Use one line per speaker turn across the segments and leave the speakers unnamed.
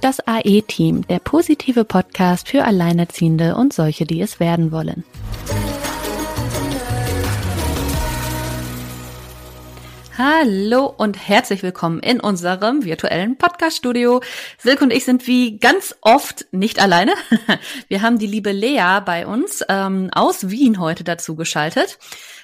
Das AE-Team, der positive Podcast für Alleinerziehende und solche, die es werden wollen. Hallo und herzlich willkommen in unserem virtuellen Podcast-Studio. Silke und ich sind wie ganz oft nicht alleine. Wir haben die liebe Lea bei uns ähm, aus Wien heute dazu geschaltet.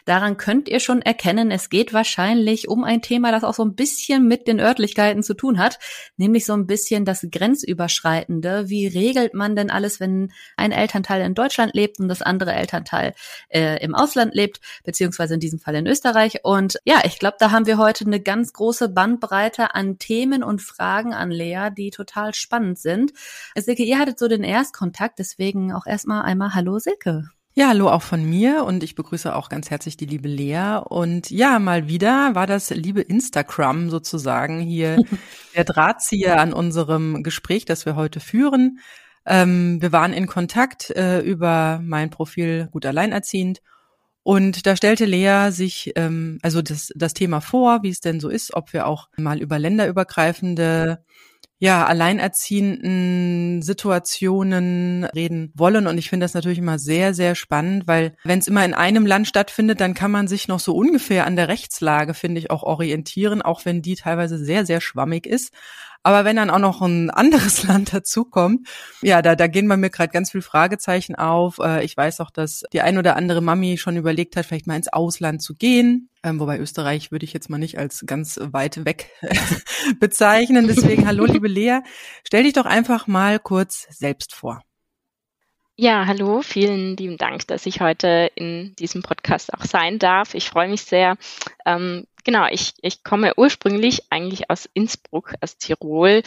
Daran könnt ihr schon erkennen, es geht wahrscheinlich um ein Thema, das auch so ein bisschen mit den Örtlichkeiten zu tun hat, nämlich so ein bisschen das Grenzüberschreitende. Wie regelt man denn alles, wenn ein Elternteil in Deutschland lebt und das andere Elternteil äh, im Ausland lebt, beziehungsweise in diesem Fall in Österreich? Und ja, ich glaube, da haben wir heute eine ganz große Bandbreite an Themen und Fragen an Lea, die total spannend sind. Silke, ihr hattet so den Erstkontakt, deswegen auch erstmal einmal Hallo Silke.
Ja, hallo auch von mir und ich begrüße auch ganz herzlich die liebe Lea. Und ja, mal wieder war das liebe Instagram sozusagen hier der Drahtzieher an unserem Gespräch, das wir heute führen. Ähm, wir waren in Kontakt äh, über mein Profil Gut Alleinerziehend und da stellte Lea sich ähm, also das, das Thema vor, wie es denn so ist, ob wir auch mal über länderübergreifende ja, alleinerziehenden Situationen reden wollen. Und ich finde das natürlich immer sehr, sehr spannend, weil wenn es immer in einem Land stattfindet, dann kann man sich noch so ungefähr an der Rechtslage, finde ich, auch orientieren, auch wenn die teilweise sehr, sehr schwammig ist. Aber wenn dann auch noch ein anderes Land dazukommt, ja, da, da gehen bei mir gerade ganz viel Fragezeichen auf. Äh, ich weiß auch, dass die ein oder andere Mami schon überlegt hat, vielleicht mal ins Ausland zu gehen. Ähm, wobei Österreich würde ich jetzt mal nicht als ganz weit weg bezeichnen. Deswegen, hallo, liebe Lea, stell dich doch einfach mal kurz selbst vor.
Ja, hallo, vielen lieben Dank, dass ich heute in diesem Podcast auch sein darf. Ich freue mich sehr. Ähm, genau, ich, ich komme ursprünglich eigentlich aus Innsbruck, aus Tirol,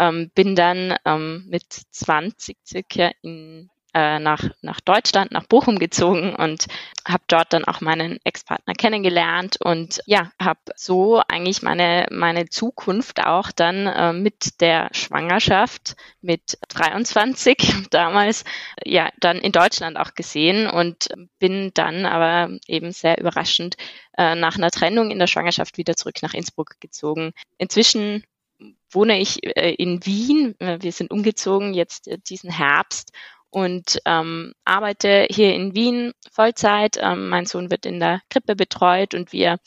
ähm, bin dann ähm, mit 20 circa in äh, nach, nach Deutschland, nach Bochum gezogen und habe dort dann auch meinen Ex-Partner kennengelernt und ja, habe so eigentlich meine, meine Zukunft auch dann äh, mit der Schwangerschaft mit 23 damals ja dann in Deutschland auch gesehen und bin dann aber eben sehr überraschend äh, nach einer Trennung in der Schwangerschaft wieder zurück nach Innsbruck gezogen. Inzwischen wohne ich äh, in Wien. Wir sind umgezogen jetzt äh, diesen Herbst und ähm, arbeite hier in Wien Vollzeit. Ähm, mein Sohn wird in der Krippe betreut und wir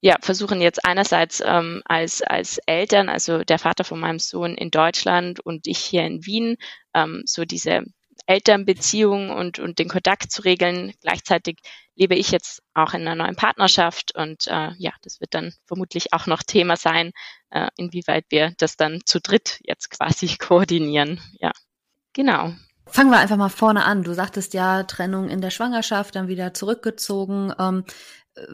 ja, versuchen jetzt einerseits ähm, als, als Eltern, also der Vater von meinem Sohn in Deutschland und ich hier in Wien, ähm, so diese Elternbeziehung und, und den Kontakt zu regeln. Gleichzeitig lebe ich jetzt auch in einer neuen Partnerschaft und äh, ja, das wird dann vermutlich auch noch Thema sein, äh, inwieweit wir das dann zu dritt jetzt quasi koordinieren. Ja, genau.
Fangen wir einfach mal vorne an. Du sagtest ja Trennung in der Schwangerschaft, dann wieder zurückgezogen. Ähm,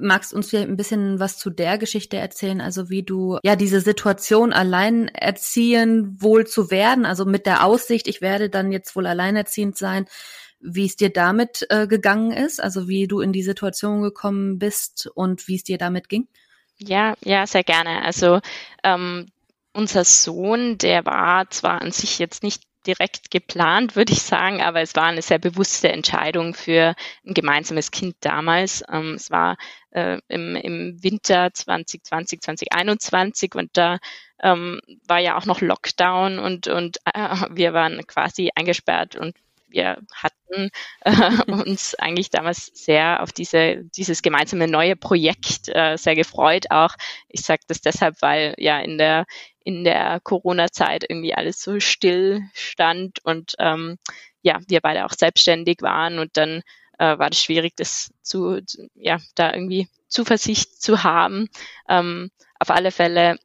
magst uns vielleicht ein bisschen was zu der Geschichte erzählen? Also wie du ja diese Situation allein erziehen wohl zu werden, also mit der Aussicht, ich werde dann jetzt wohl alleinerziehend sein, wie es dir damit äh, gegangen ist, also wie du in die Situation gekommen bist und wie es dir damit ging?
Ja, ja, sehr gerne. Also ähm, unser Sohn, der war zwar an sich jetzt nicht direkt geplant, würde ich sagen, aber es war eine sehr bewusste Entscheidung für ein gemeinsames Kind damals. Ähm, es war äh, im, im Winter 2020, 2021 und da ähm, war ja auch noch Lockdown und, und äh, wir waren quasi eingesperrt und wir hatten äh, uns eigentlich damals sehr auf diese, dieses gemeinsame neue Projekt äh, sehr gefreut. Auch ich sage das deshalb, weil ja in der in der Corona-Zeit irgendwie alles so still stand und ähm, ja, wir beide auch selbstständig waren und dann äh, war das schwierig, das zu, ja, da irgendwie Zuversicht zu haben. Ähm, auf alle Fälle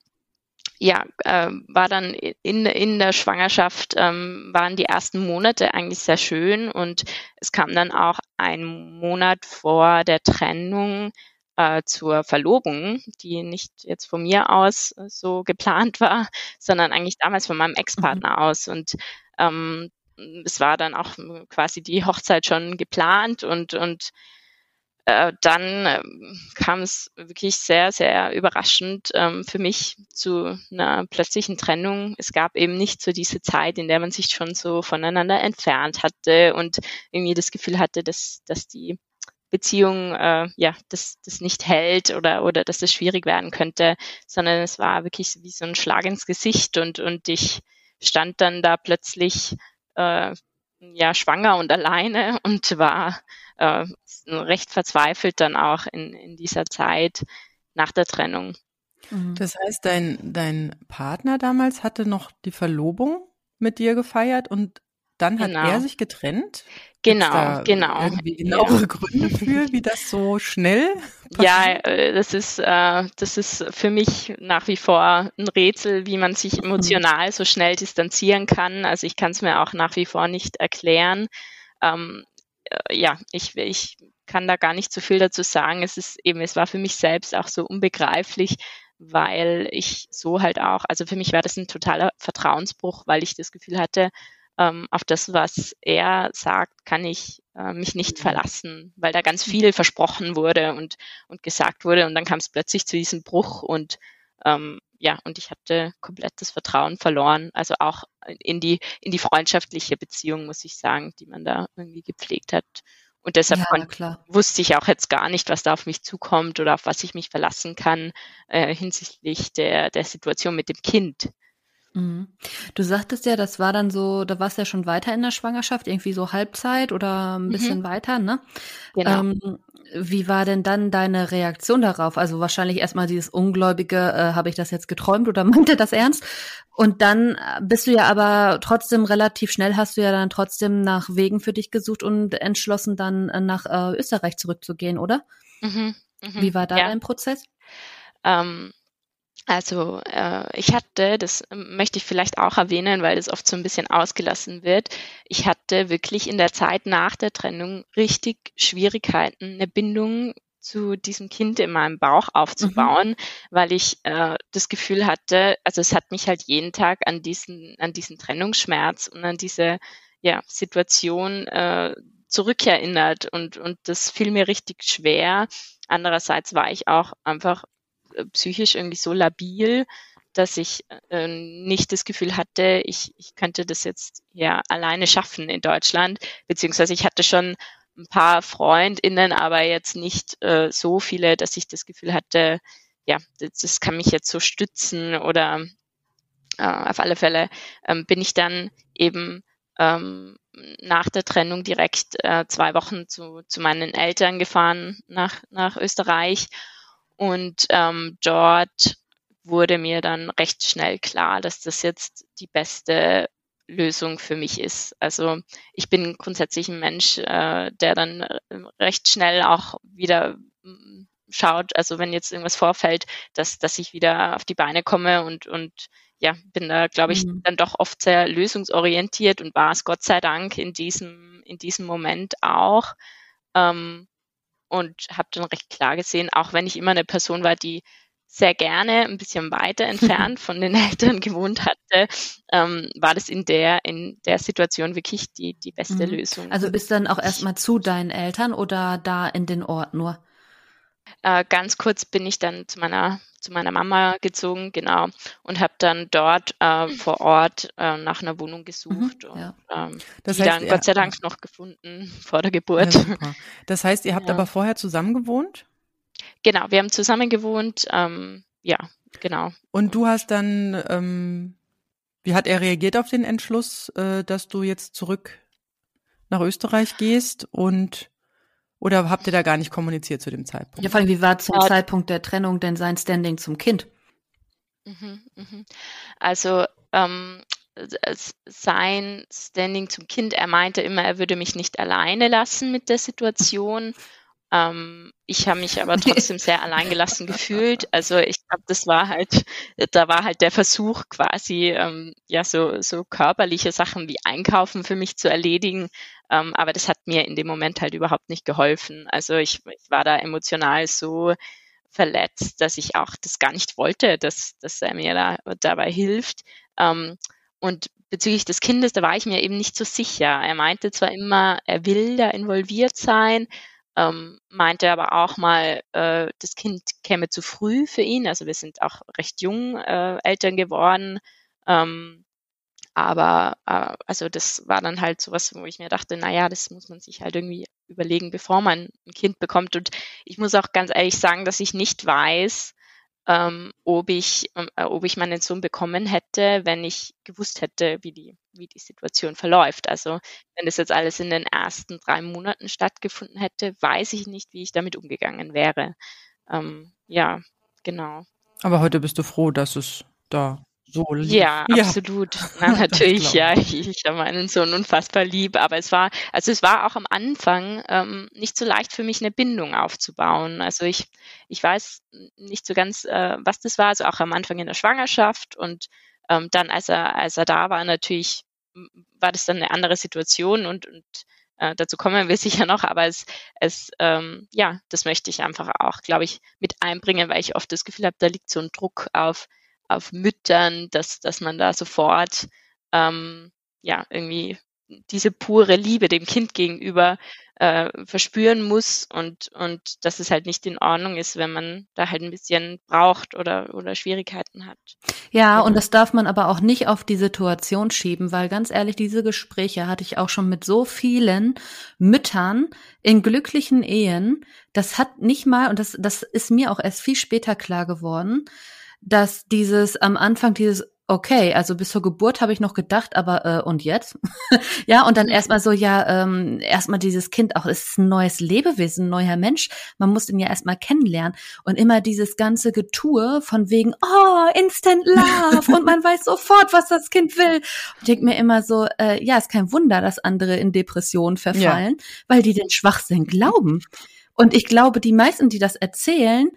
ja, äh, war dann in, in der Schwangerschaft, ähm, waren die ersten Monate eigentlich sehr schön und es kam dann auch ein Monat vor der Trennung äh, zur Verlobung, die nicht jetzt von mir aus so geplant war, sondern eigentlich damals von meinem Ex-Partner mhm. aus. Und ähm, es war dann auch quasi die Hochzeit schon geplant und, und äh, dann äh, kam es wirklich sehr, sehr überraschend ähm, für mich zu einer plötzlichen Trennung. Es gab eben nicht so diese Zeit, in der man sich schon so voneinander entfernt hatte und irgendwie das Gefühl hatte, dass, dass die Beziehung äh, ja das, das nicht hält oder oder dass es schwierig werden könnte, sondern es war wirklich wie so ein Schlag ins Gesicht und und ich stand dann da plötzlich äh, ja schwanger und alleine und war äh, recht verzweifelt dann auch in, in dieser Zeit nach der Trennung.
Mhm. Das heißt, dein, dein Partner damals hatte noch die Verlobung mit dir gefeiert und dann hat genau. er sich getrennt?
Genau, genau.
Irgendwie genauere ja. Gründe für, wie das so schnell
passiert? Ja, äh, das ist, äh, das ist für mich nach wie vor ein Rätsel, wie man sich mhm. emotional so schnell distanzieren kann. Also ich kann es mir auch nach wie vor nicht erklären. Ähm, äh, ja, ich, ich kann da gar nicht so viel dazu sagen. Es ist eben, es war für mich selbst auch so unbegreiflich, weil ich so halt auch, also für mich war das ein totaler Vertrauensbruch, weil ich das Gefühl hatte, ähm, auf das, was er sagt, kann ich äh, mich nicht mhm. verlassen, weil da ganz viel versprochen wurde und, und gesagt wurde und dann kam es plötzlich zu diesem Bruch und ähm, ja, und ich hatte komplett das Vertrauen verloren, also auch in die, in die freundschaftliche Beziehung, muss ich sagen, die man da irgendwie gepflegt hat. Und deshalb ja, wusste ich auch jetzt gar nicht, was da auf mich zukommt oder auf was ich mich verlassen kann äh, hinsichtlich der, der Situation mit dem Kind.
Mhm. Du sagtest ja, das war dann so, da warst du ja schon weiter in der Schwangerschaft, irgendwie so Halbzeit oder ein bisschen mhm. weiter, ne? Genau. Ähm, wie war denn dann deine Reaktion darauf? Also wahrscheinlich erstmal dieses ungläubige, äh, habe ich das jetzt geträumt oder meinte das ernst? Und dann äh, bist du ja aber trotzdem relativ schnell, hast du ja dann trotzdem nach Wegen für dich gesucht und entschlossen, dann äh, nach äh, Österreich zurückzugehen, oder? Mhm, mh, wie war da ja. dein Prozess?
Ähm, also äh, ich hatte, das möchte ich vielleicht auch erwähnen, weil das oft so ein bisschen ausgelassen wird, ich hatte wirklich in der Zeit nach der Trennung richtig Schwierigkeiten, eine Bindung zu diesem Kind in meinem Bauch aufzubauen, mhm. weil ich äh, das Gefühl hatte, also es hat mich halt jeden Tag an diesen, an diesen Trennungsschmerz und an diese ja, Situation äh, zurückerinnert und, und das fiel mir richtig schwer. Andererseits war ich auch einfach psychisch irgendwie so labil, dass ich äh, nicht das Gefühl hatte, ich, ich könnte das jetzt ja alleine schaffen in Deutschland, beziehungsweise ich hatte schon ein paar FreundInnen, aber jetzt nicht äh, so viele, dass ich das Gefühl hatte, ja, das, das kann mich jetzt so stützen oder äh, auf alle Fälle ähm, bin ich dann eben ähm, nach der Trennung direkt äh, zwei Wochen zu, zu meinen Eltern gefahren nach, nach Österreich und ähm, dort wurde mir dann recht schnell klar, dass das jetzt die beste Lösung für mich ist. Also ich bin grundsätzlich ein Mensch, äh, der dann äh, recht schnell auch wieder mm, schaut, also wenn jetzt irgendwas vorfällt, dass, dass ich wieder auf die Beine komme und, und ja, bin da, glaube ich, mhm. dann doch oft sehr lösungsorientiert und war es Gott sei Dank in diesem, in diesem Moment auch. Ähm, und habe dann recht klar gesehen, auch wenn ich immer eine Person war, die sehr gerne ein bisschen weiter entfernt von den Eltern gewohnt hatte, ähm, war das in der, in der Situation wirklich die, die beste mhm. Lösung.
Also bist dann auch erstmal zu deinen Eltern oder da in den Ort nur?
Äh, ganz kurz bin ich dann zu meiner zu meiner Mama gezogen, genau, und habe dann dort äh, vor Ort äh, nach einer Wohnung gesucht mhm, und ja. ähm, das die heißt, dann Gott sei Dank noch gefunden vor der Geburt. Ja,
das heißt, ihr habt ja. aber vorher zusammen gewohnt?
Genau, wir haben zusammen gewohnt, ähm, ja, genau.
Und du hast dann, ähm, wie hat er reagiert auf den Entschluss, äh, dass du jetzt zurück nach Österreich gehst und oder habt ihr da gar nicht kommuniziert zu dem Zeitpunkt?
Ja, vor allem, wie war zum ja. Zeitpunkt der Trennung denn sein Standing zum Kind?
Mhm, mhm. Also ähm, sein Standing zum Kind, er meinte immer, er würde mich nicht alleine lassen mit der Situation. Ähm, ich habe mich aber trotzdem sehr alleingelassen gefühlt. Also ich glaube, das war halt, da war halt der Versuch quasi, ähm, ja, so, so körperliche Sachen wie Einkaufen für mich zu erledigen. Ähm, aber das hat mir in dem Moment halt überhaupt nicht geholfen. Also ich, ich war da emotional so verletzt, dass ich auch das gar nicht wollte, dass, dass er mir da dabei hilft. Ähm, und bezüglich des Kindes, da war ich mir eben nicht so sicher. Er meinte zwar immer, er will da involviert sein, ähm, meinte aber auch mal, äh, das Kind käme zu früh für ihn. Also wir sind auch recht jung äh, Eltern geworden. Ähm, aber äh, also das war dann halt sowas, wo ich mir dachte, naja, das muss man sich halt irgendwie überlegen, bevor man ein Kind bekommt. Und ich muss auch ganz ehrlich sagen, dass ich nicht weiß, ähm, ob ich, ähm, äh, ob ich meinen Sohn bekommen hätte, wenn ich gewusst hätte, wie die, wie die Situation verläuft. Also wenn das jetzt alles in den ersten drei Monaten stattgefunden hätte, weiß ich nicht, wie ich damit umgegangen wäre. Ähm, ja, genau.
Aber heute bist du froh, dass es da so
lieb. Ja, ja. absolut. Na, natürlich, ja. Ich, ich habe meinen Sohn unfassbar lieb, aber es war, also es war auch am Anfang ähm, nicht so leicht für mich, eine Bindung aufzubauen. Also ich, ich weiß nicht so ganz, äh, was das war, also auch am Anfang in der Schwangerschaft und ähm, dann, als er, als er da war, natürlich war das dann eine andere Situation und, und äh, dazu kommen wir sicher noch, aber es, es ähm, ja, das möchte ich einfach auch, glaube ich, mit einbringen, weil ich oft das Gefühl habe, da liegt so ein Druck auf auf Müttern, dass, dass man da sofort ähm, ja irgendwie diese pure Liebe dem Kind gegenüber äh, verspüren muss und, und dass es halt nicht in Ordnung ist, wenn man da halt ein bisschen braucht oder, oder Schwierigkeiten hat.
Ja, genau. und das darf man aber auch nicht auf die Situation schieben, weil ganz ehrlich, diese Gespräche hatte ich auch schon mit so vielen Müttern in glücklichen Ehen. Das hat nicht mal, und das, das ist mir auch erst viel später klar geworden, dass dieses am Anfang dieses okay, also bis zur Geburt habe ich noch gedacht, aber äh, und jetzt? ja, und dann mhm. erstmal so, ja, ähm, erstmal dieses Kind auch, es ist ein neues Lebewesen, ein neuer Mensch. Man muss den ja erstmal kennenlernen. Und immer dieses ganze Getue von wegen, oh, Instant Love und man weiß sofort, was das Kind will. Und ich denke mir immer so, äh, ja, ist kein Wunder, dass andere in Depressionen verfallen, ja. weil die den Schwachsinn glauben. Und ich glaube, die meisten, die das erzählen,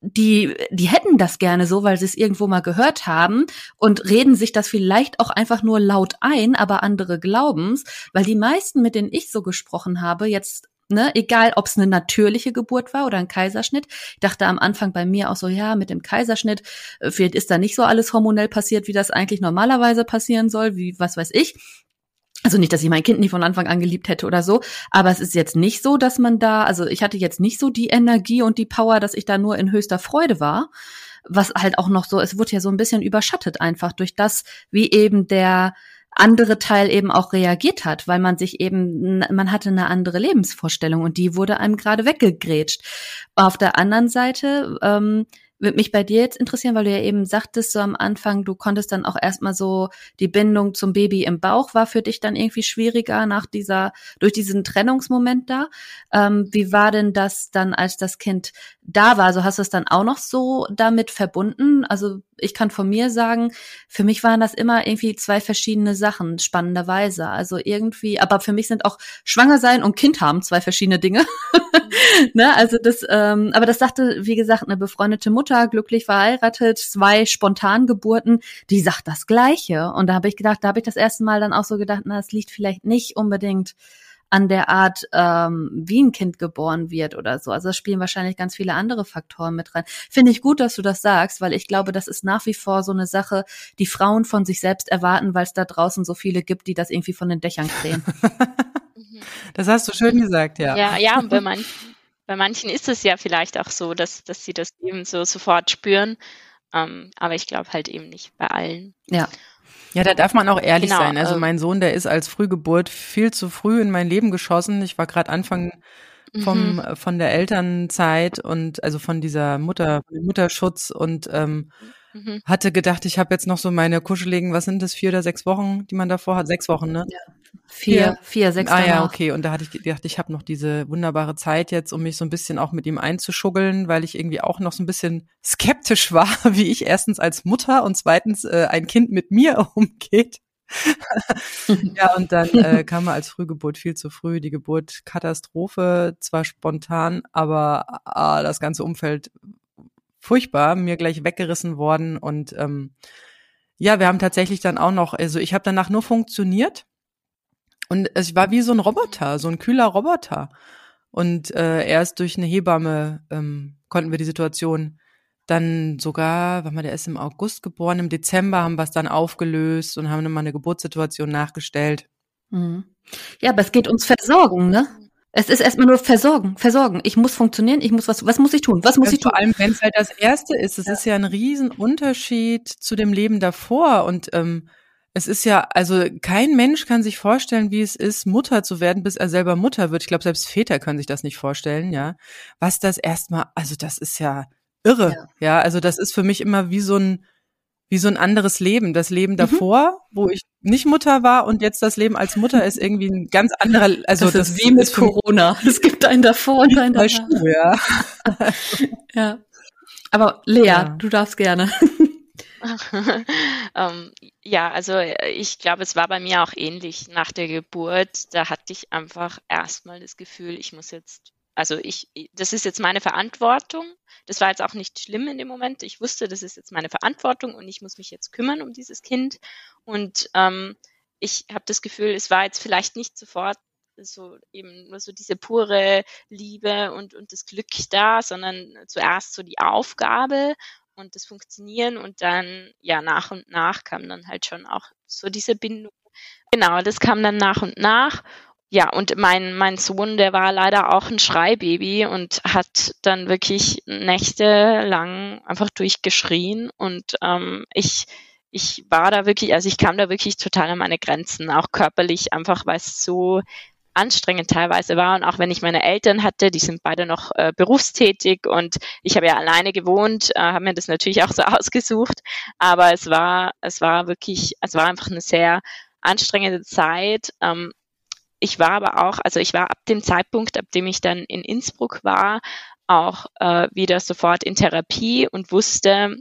die, die hätten das gerne so, weil sie es irgendwo mal gehört haben und reden sich das vielleicht auch einfach nur laut ein, aber andere glauben's, weil die meisten, mit denen ich so gesprochen habe, jetzt Ne, egal ob es eine natürliche Geburt war oder ein Kaiserschnitt. Ich dachte am Anfang bei mir auch so, ja, mit dem Kaiserschnitt, äh, vielleicht ist da nicht so alles hormonell passiert, wie das eigentlich normalerweise passieren soll, wie was weiß ich. Also nicht, dass ich mein Kind nie von Anfang an geliebt hätte oder so, aber es ist jetzt nicht so, dass man da, also ich hatte jetzt nicht so die Energie und die Power, dass ich da nur in höchster Freude war, was halt auch noch so, es wurde ja so ein bisschen überschattet einfach durch das, wie eben der andere Teil eben auch reagiert hat, weil man sich eben, man hatte eine andere Lebensvorstellung und die wurde einem gerade weggegrätscht. Auf der anderen Seite, ähm, würde mich bei dir jetzt interessieren, weil du ja eben sagtest so am Anfang, du konntest dann auch erstmal so die Bindung zum Baby im Bauch war für dich dann irgendwie schwieriger nach dieser, durch diesen Trennungsmoment da. Ähm, wie war denn das dann, als das Kind da war? Also hast du es dann auch noch so damit verbunden? Also ich kann von mir sagen, für mich waren das immer irgendwie zwei verschiedene Sachen, spannenderweise. Also irgendwie, aber für mich sind auch Schwanger sein und Kind haben zwei verschiedene Dinge. ne? Also das, ähm, aber das sagte, wie gesagt, eine befreundete Mutter, glücklich verheiratet, zwei Spontangeburten, die sagt das Gleiche. Und da habe ich gedacht, da habe ich das erste Mal dann auch so gedacht, na, es liegt vielleicht nicht unbedingt an der Art, ähm, wie ein Kind geboren wird oder so. Also es spielen wahrscheinlich ganz viele andere Faktoren mit rein. Finde ich gut, dass du das sagst, weil ich glaube, das ist nach wie vor so eine Sache, die Frauen von sich selbst erwarten, weil es da draußen so viele gibt, die das irgendwie von den Dächern krähen.
das hast du schön gesagt, ja.
Ja, ja, und bei manchen, bei manchen ist es ja vielleicht auch so, dass, dass sie das eben so sofort spüren. Ähm, aber ich glaube halt eben nicht bei allen.
Ja. Ja, da darf man auch ehrlich genau, sein. Also ähm, mein Sohn, der ist als Frühgeburt viel zu früh in mein Leben geschossen. Ich war gerade Anfang vom mhm. von der Elternzeit und also von dieser Mutter Mutterschutz und ähm, mhm. hatte gedacht, ich habe jetzt noch so meine kuscheligen, was sind das, vier oder sechs Wochen, die man davor hat? Sechs Wochen, ne? Ja.
Vier, vier, sechs
Ah ja, okay. Und da hatte ich gedacht, ich habe noch diese wunderbare Zeit jetzt, um mich so ein bisschen auch mit ihm einzuschuggeln, weil ich irgendwie auch noch so ein bisschen skeptisch war, wie ich erstens als Mutter und zweitens äh, ein Kind mit mir umgeht. ja, und dann äh, kam er als Frühgeburt viel zu früh. Die Geburt Katastrophe, zwar spontan, aber ah, das ganze Umfeld furchtbar, mir gleich weggerissen worden. Und ähm, ja, wir haben tatsächlich dann auch noch, also ich habe danach nur funktioniert und es war wie so ein Roboter, so ein kühler Roboter. Und äh, erst durch eine Hebamme ähm, konnten wir die Situation dann sogar, warte mal, der ist im August geboren, im Dezember haben wir es dann aufgelöst und haben dann eine Geburtssituation nachgestellt.
Mhm. Ja, aber es geht ums Versorgen, ne? Es ist erstmal nur Versorgen, Versorgen. Ich muss funktionieren, ich muss was, was muss ich tun? Was muss ja, ich tun?
Vor allem, wenn es halt das Erste ist. Es ja. ist ja ein Riesenunterschied zu dem Leben davor und ähm, es ist ja, also kein Mensch kann sich vorstellen, wie es ist, Mutter zu werden, bis er selber Mutter wird. Ich glaube, selbst Väter können sich das nicht vorstellen, ja. Was das erstmal, also das ist ja irre. Ja. ja, also das ist für mich immer wie so ein wie so ein anderes Leben. Das Leben mhm. davor, mhm. wo ich nicht Mutter war und jetzt das Leben als Mutter ist irgendwie ein ganz anderer, also
das, das ist wie mit Corona. Es gibt einen davor und einen danach. Ja. ja. Aber Lea, ja. du darfst gerne.
ähm, ja, also äh, ich glaube, es war bei mir auch ähnlich nach der Geburt. Da hatte ich einfach erstmal das Gefühl, ich muss jetzt, also ich, das ist jetzt meine Verantwortung. Das war jetzt auch nicht schlimm in dem Moment. Ich wusste, das ist jetzt meine Verantwortung und ich muss mich jetzt kümmern um dieses Kind. Und ähm, ich habe das Gefühl, es war jetzt vielleicht nicht sofort so eben nur so diese pure Liebe und, und das Glück da, sondern zuerst so die Aufgabe und das Funktionieren und dann, ja, nach und nach kam dann halt schon auch so diese Bindung. Genau, das kam dann nach und nach. Ja, und mein, mein Sohn, der war leider auch ein Schreibaby und hat dann wirklich nächtelang einfach durchgeschrien und ähm, ich, ich war da wirklich, also ich kam da wirklich total an meine Grenzen, auch körperlich, einfach weil es so anstrengend teilweise war. Und auch wenn ich meine Eltern hatte, die sind beide noch äh, berufstätig und ich habe ja alleine gewohnt, äh, habe mir das natürlich auch so ausgesucht. Aber es war, es war wirklich, es war einfach eine sehr anstrengende Zeit. Ähm, ich war aber auch, also ich war ab dem Zeitpunkt, ab dem ich dann in Innsbruck war, auch äh, wieder sofort in Therapie und wusste,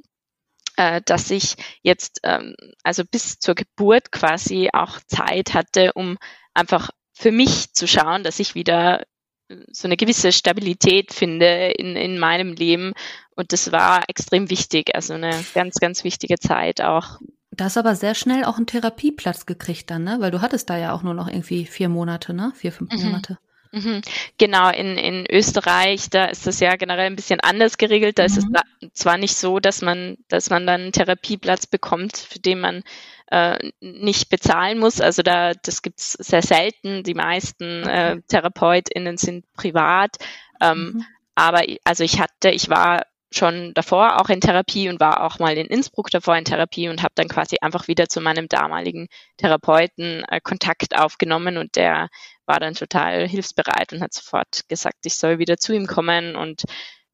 äh, dass ich jetzt, ähm, also bis zur Geburt quasi auch Zeit hatte, um einfach für mich zu schauen, dass ich wieder äh, so eine gewisse Stabilität finde in, in meinem Leben. Und das war extrem wichtig, also eine ganz, ganz wichtige Zeit auch.
Da hast aber sehr schnell auch einen Therapieplatz gekriegt dann, ne? Weil du hattest da ja auch nur noch irgendwie vier Monate, ne? Vier, fünf mhm. Monate.
Mhm. Genau, in, in Österreich, da ist das ja generell ein bisschen anders geregelt. Da mhm. ist es mhm. zwar nicht so, dass man, dass man dann einen Therapieplatz bekommt, für den man äh, nicht bezahlen muss. Also da, das gibt's sehr selten. Die meisten äh, TherapeutInnen sind privat. Ähm, mhm. Aber also ich hatte, ich war schon davor auch in Therapie und war auch mal in Innsbruck davor in Therapie und habe dann quasi einfach wieder zu meinem damaligen Therapeuten äh, Kontakt aufgenommen und der war dann total hilfsbereit und hat sofort gesagt, ich soll wieder zu ihm kommen und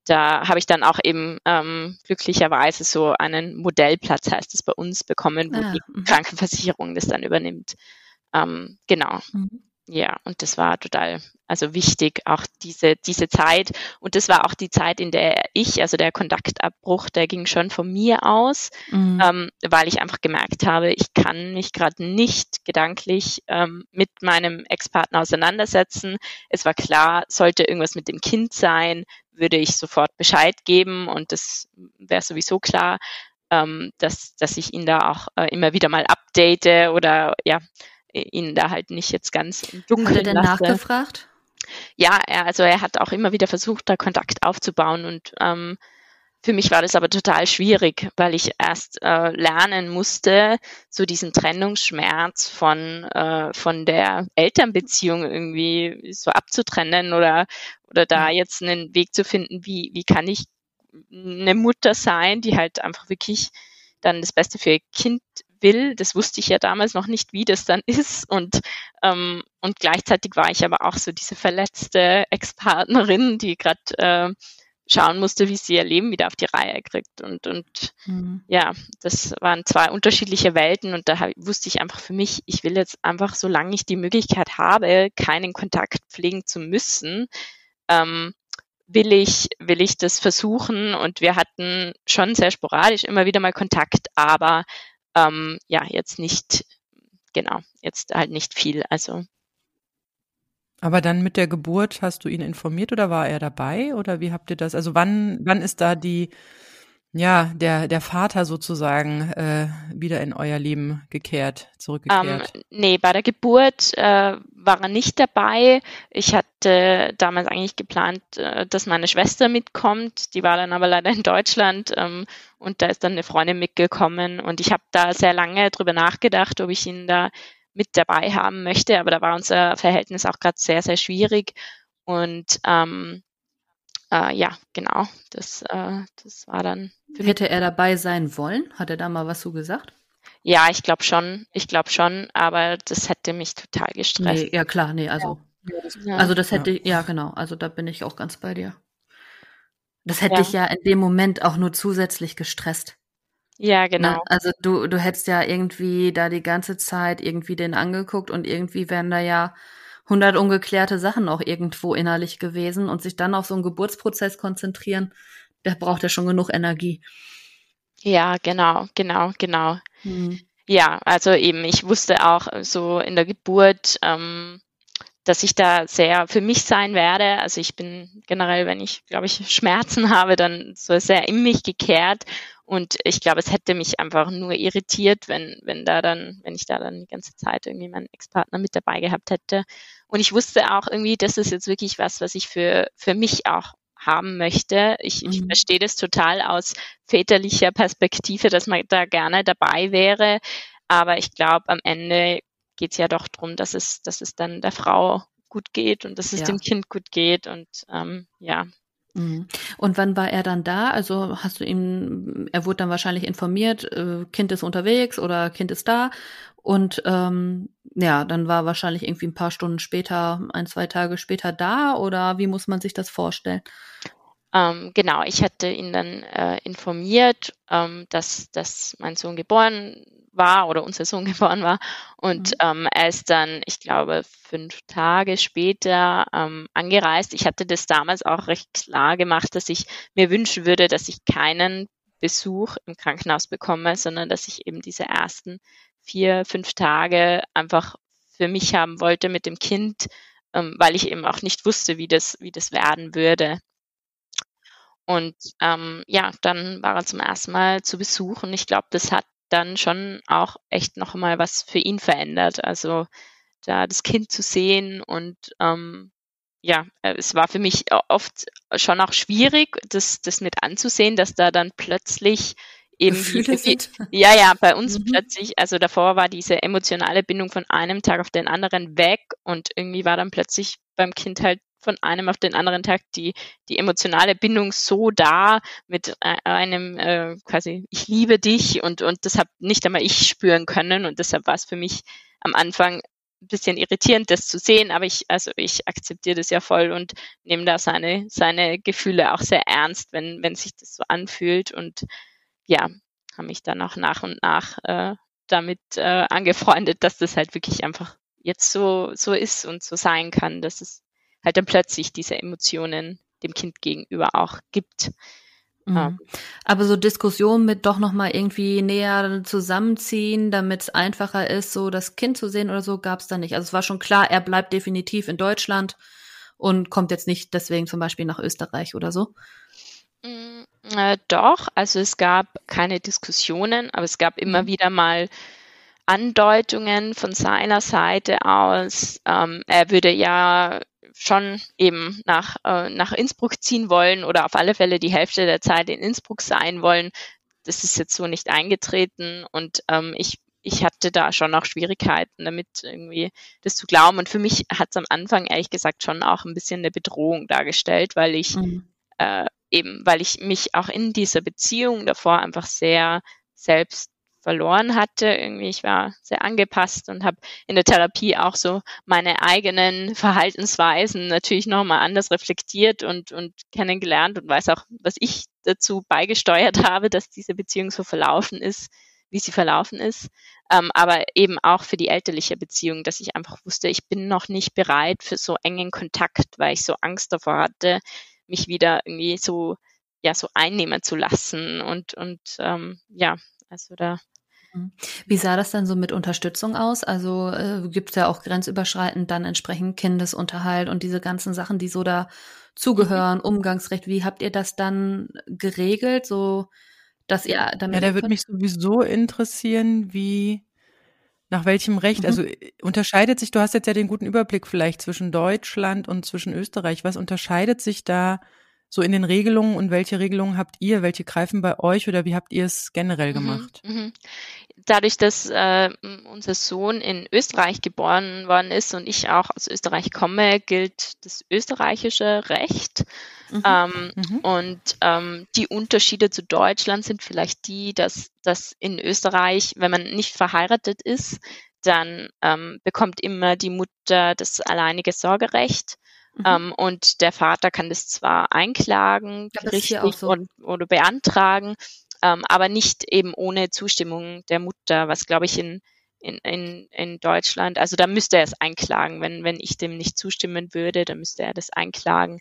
da habe ich dann auch eben ähm, glücklicherweise so einen Modellplatz, heißt es bei uns, bekommen, wo ah, die mh. Krankenversicherung das dann übernimmt. Ähm, genau. Mhm. Ja, und das war total, also wichtig, auch diese, diese Zeit. Und das war auch die Zeit, in der ich, also der Kontaktabbruch, der ging schon von mir aus, mhm. ähm, weil ich einfach gemerkt habe, ich kann mich gerade nicht gedanklich ähm, mit meinem Ex-Partner auseinandersetzen. Es war klar, sollte irgendwas mit dem Kind sein, würde ich sofort Bescheid geben und das wäre sowieso klar, ähm, dass, dass ich ihn da auch äh, immer wieder mal update oder ja, ihn da halt nicht jetzt ganz im Dunkeln Hat er denn
lasse. nachgefragt?
Ja, er, also er hat auch immer wieder versucht, da Kontakt aufzubauen und ähm, für mich war das aber total schwierig, weil ich erst äh, lernen musste, so diesen Trennungsschmerz von, äh, von der Elternbeziehung irgendwie so abzutrennen oder, oder da jetzt einen Weg zu finden, wie, wie kann ich eine Mutter sein, die halt einfach wirklich dann das Beste für ihr Kind will. Das wusste ich ja damals noch nicht, wie das dann ist. Und, ähm, und gleichzeitig war ich aber auch so diese verletzte Ex-Partnerin, die gerade äh, schauen musste, wie sie ihr Leben wieder auf die Reihe kriegt. Und, und mhm. ja, das waren zwei unterschiedliche Welten und da hab, wusste ich einfach für mich, ich will jetzt einfach, solange ich die Möglichkeit habe, keinen Kontakt pflegen zu müssen, ähm, will ich, will ich das versuchen. Und wir hatten schon sehr sporadisch immer wieder mal Kontakt, aber ähm, ja, jetzt nicht, genau, jetzt halt nicht viel. Also
aber dann mit der Geburt hast du ihn informiert oder war er dabei oder wie habt ihr das? Also wann, wann ist da die, ja, der, der Vater sozusagen äh, wieder in euer Leben gekehrt, zurückgekehrt?
Ähm, nee, bei der Geburt äh, war er nicht dabei. Ich hatte damals eigentlich geplant, äh, dass meine Schwester mitkommt. Die war dann aber leider in Deutschland ähm, und da ist dann eine Freundin mitgekommen und ich habe da sehr lange drüber nachgedacht, ob ich ihn da mit dabei haben möchte, aber da war unser Verhältnis auch gerade sehr, sehr schwierig. Und ähm, äh, ja, genau, das, äh, das war dann.
Hätte er dabei sein wollen? Hat er da mal was so gesagt?
Ja, ich glaube schon, ich glaube schon, aber das hätte mich total gestresst.
Nee, ja klar, nee, also. Ja. Also das hätte, ja. ja genau, also da bin ich auch ganz bei dir. Das hätte
Ja.
dich ja in dem Moment auch nur zusätzlich gestresst.
Ja,
Ne?
genau.
Also du, du hättest ja irgendwie da die ganze Zeit irgendwie den angeguckt und irgendwie wären da ja hundert ungeklärte Sachen auch irgendwo innerlich gewesen und sich dann auf so einen Geburtsprozess konzentrieren, der braucht ja schon genug Energie.
Ja, genau, genau, genau.
Hm.
Ja, also eben, ich wusste auch so in der Geburt, ähm, dass ich da sehr für mich sein werde. Also ich bin generell, wenn ich, glaube ich, Schmerzen habe, dann so sehr in mich gekehrt. Und ich glaube, es hätte mich einfach nur irritiert, wenn, wenn da dann, wenn ich da dann die ganze Zeit irgendwie meinen Ex-Partner mit dabei gehabt hätte. Und ich wusste auch irgendwie, das ist jetzt wirklich was, was ich für, für mich auch haben möchte. Ich, ich
Mhm.
verstehe das total aus väterlicher Perspektive, dass man da gerne dabei wäre. Aber ich glaube, am Ende geht es ja doch darum, dass es, dass es dann der Frau gut geht und dass es
Ja.
dem Kind gut geht. Und ähm, ja.
Und wann war er dann da? Also hast du ihm, er wurde dann wahrscheinlich informiert, äh, Kind ist unterwegs oder Kind ist da. Und ähm, ja, dann war wahrscheinlich irgendwie ein paar Stunden später, ein, zwei Tage später da oder wie muss man sich das vorstellen?
Ähm, genau, ich hatte ihn dann äh, informiert, ähm, dass, dass mein Sohn geboren war oder unser Sohn geboren war. Und
Mhm.
ähm, er ist dann, ich glaube, fünf Tage später ähm, angereist. Ich hatte das damals auch recht klar gemacht, dass ich mir wünschen würde, dass ich keinen Besuch im Krankenhaus bekomme, sondern dass ich eben diese ersten vier, fünf Tage einfach für mich haben wollte mit dem Kind, ähm, weil ich eben auch nicht wusste, wie das, wie das werden würde. Und ähm, ja, dann war er zum ersten Mal zu Besuch und ich glaube, das hat dann schon auch echt noch mal was für ihn verändert. Also da das Kind zu sehen und ähm, ja, äh, es war für mich oft schon auch schwierig, das, das mit anzusehen, dass da dann plötzlich eben
Gefühle sind.
ja, ja, bei uns
Mhm.
plötzlich, also davor war diese emotionale Bindung von einem Tag auf den anderen weg und irgendwie war dann plötzlich beim Kind halt von einem auf den anderen Tag die, die emotionale Bindung so da mit äh, einem äh, quasi, ich liebe dich und, und das habe nicht einmal ich spüren können und deshalb war es für mich am Anfang ein bisschen irritierend, das zu sehen, aber ich, also ich akzeptiere das ja voll und nehme da seine, seine Gefühle auch sehr ernst, wenn, wenn sich das so anfühlt und ja, habe mich dann auch nach und nach äh, damit äh, angefreundet, dass das halt wirklich einfach jetzt so, so ist und so sein kann, dass es halt dann plötzlich diese Emotionen dem Kind gegenüber auch gibt.
Mhm.
Ähm,
Aber so Diskussionen mit doch noch mal irgendwie näher zusammenziehen, damit es einfacher ist, so das Kind zu sehen oder so, gab es da nicht. Also es war schon klar, er bleibt definitiv in Deutschland und kommt jetzt nicht deswegen zum Beispiel nach Österreich oder so.
Mm, Äh, doch, also es gab keine Diskussionen, aber es gab immer
Mhm.
wieder mal Andeutungen von seiner Seite aus. Ähm, er würde ja schon eben nach, äh, nach Innsbruck ziehen wollen oder auf alle Fälle die Hälfte der Zeit in Innsbruck sein wollen. Das ist jetzt so nicht eingetreten und ähm, ich, ich hatte da schon auch Schwierigkeiten damit, irgendwie das zu glauben. Und für mich hat es am Anfang ehrlich gesagt schon auch ein bisschen eine Bedrohung dargestellt, weil ich
Mhm.
äh, eben, weil ich mich auch in dieser Beziehung davor einfach sehr selbst verloren hatte. Irgendwie, ich war sehr angepasst und habe in der Therapie auch so meine eigenen Verhaltensweisen natürlich nochmal anders reflektiert und, und kennengelernt und weiß auch, was ich dazu beigesteuert habe, dass diese Beziehung so verlaufen ist, wie sie verlaufen ist. Ähm, aber eben auch für die elterliche Beziehung, dass ich einfach wusste, ich bin noch nicht bereit für so engen Kontakt, weil ich so Angst davor hatte, mich wieder irgendwie so ja so einnehmen zu lassen und und ähm, ja also da
Wie sah das dann so mit Unterstützung aus? Also äh, gibt es ja auch grenzüberschreitend dann entsprechend Kindesunterhalt und diese ganzen Sachen, die so da zugehören, Umgangsrecht. Wie habt ihr das dann geregelt, so dass ihr damit
Ja, da würde mich sowieso interessieren, wie nach welchem Recht,
Mhm.
also äh, unterscheidet sich, du hast jetzt ja den guten Überblick vielleicht zwischen Deutschland und zwischen Österreich. Was unterscheidet sich da so in den Regelungen und welche Regelungen habt ihr? Welche greifen bei euch oder wie habt ihr es generell gemacht?
Mhm, mhm. Dadurch, dass äh, unser Sohn in Österreich geboren worden ist und ich auch aus Österreich komme, gilt das österreichische Recht.
Mhm.
Ähm,
Mhm.
Und ähm, die Unterschiede zu Deutschland sind vielleicht die, dass, dass in Österreich, wenn man nicht verheiratet ist, dann ähm, bekommt immer die Mutter das alleinige Sorgerecht. Mhm. Ähm, und der Vater kann das zwar einklagen, richtig so. und, oder beantragen, ähm, aber nicht eben ohne Zustimmung der Mutter, was glaube ich in, in, in, in Deutschland, also da müsste er es einklagen. Wenn, wenn ich dem nicht zustimmen würde, dann müsste er das einklagen.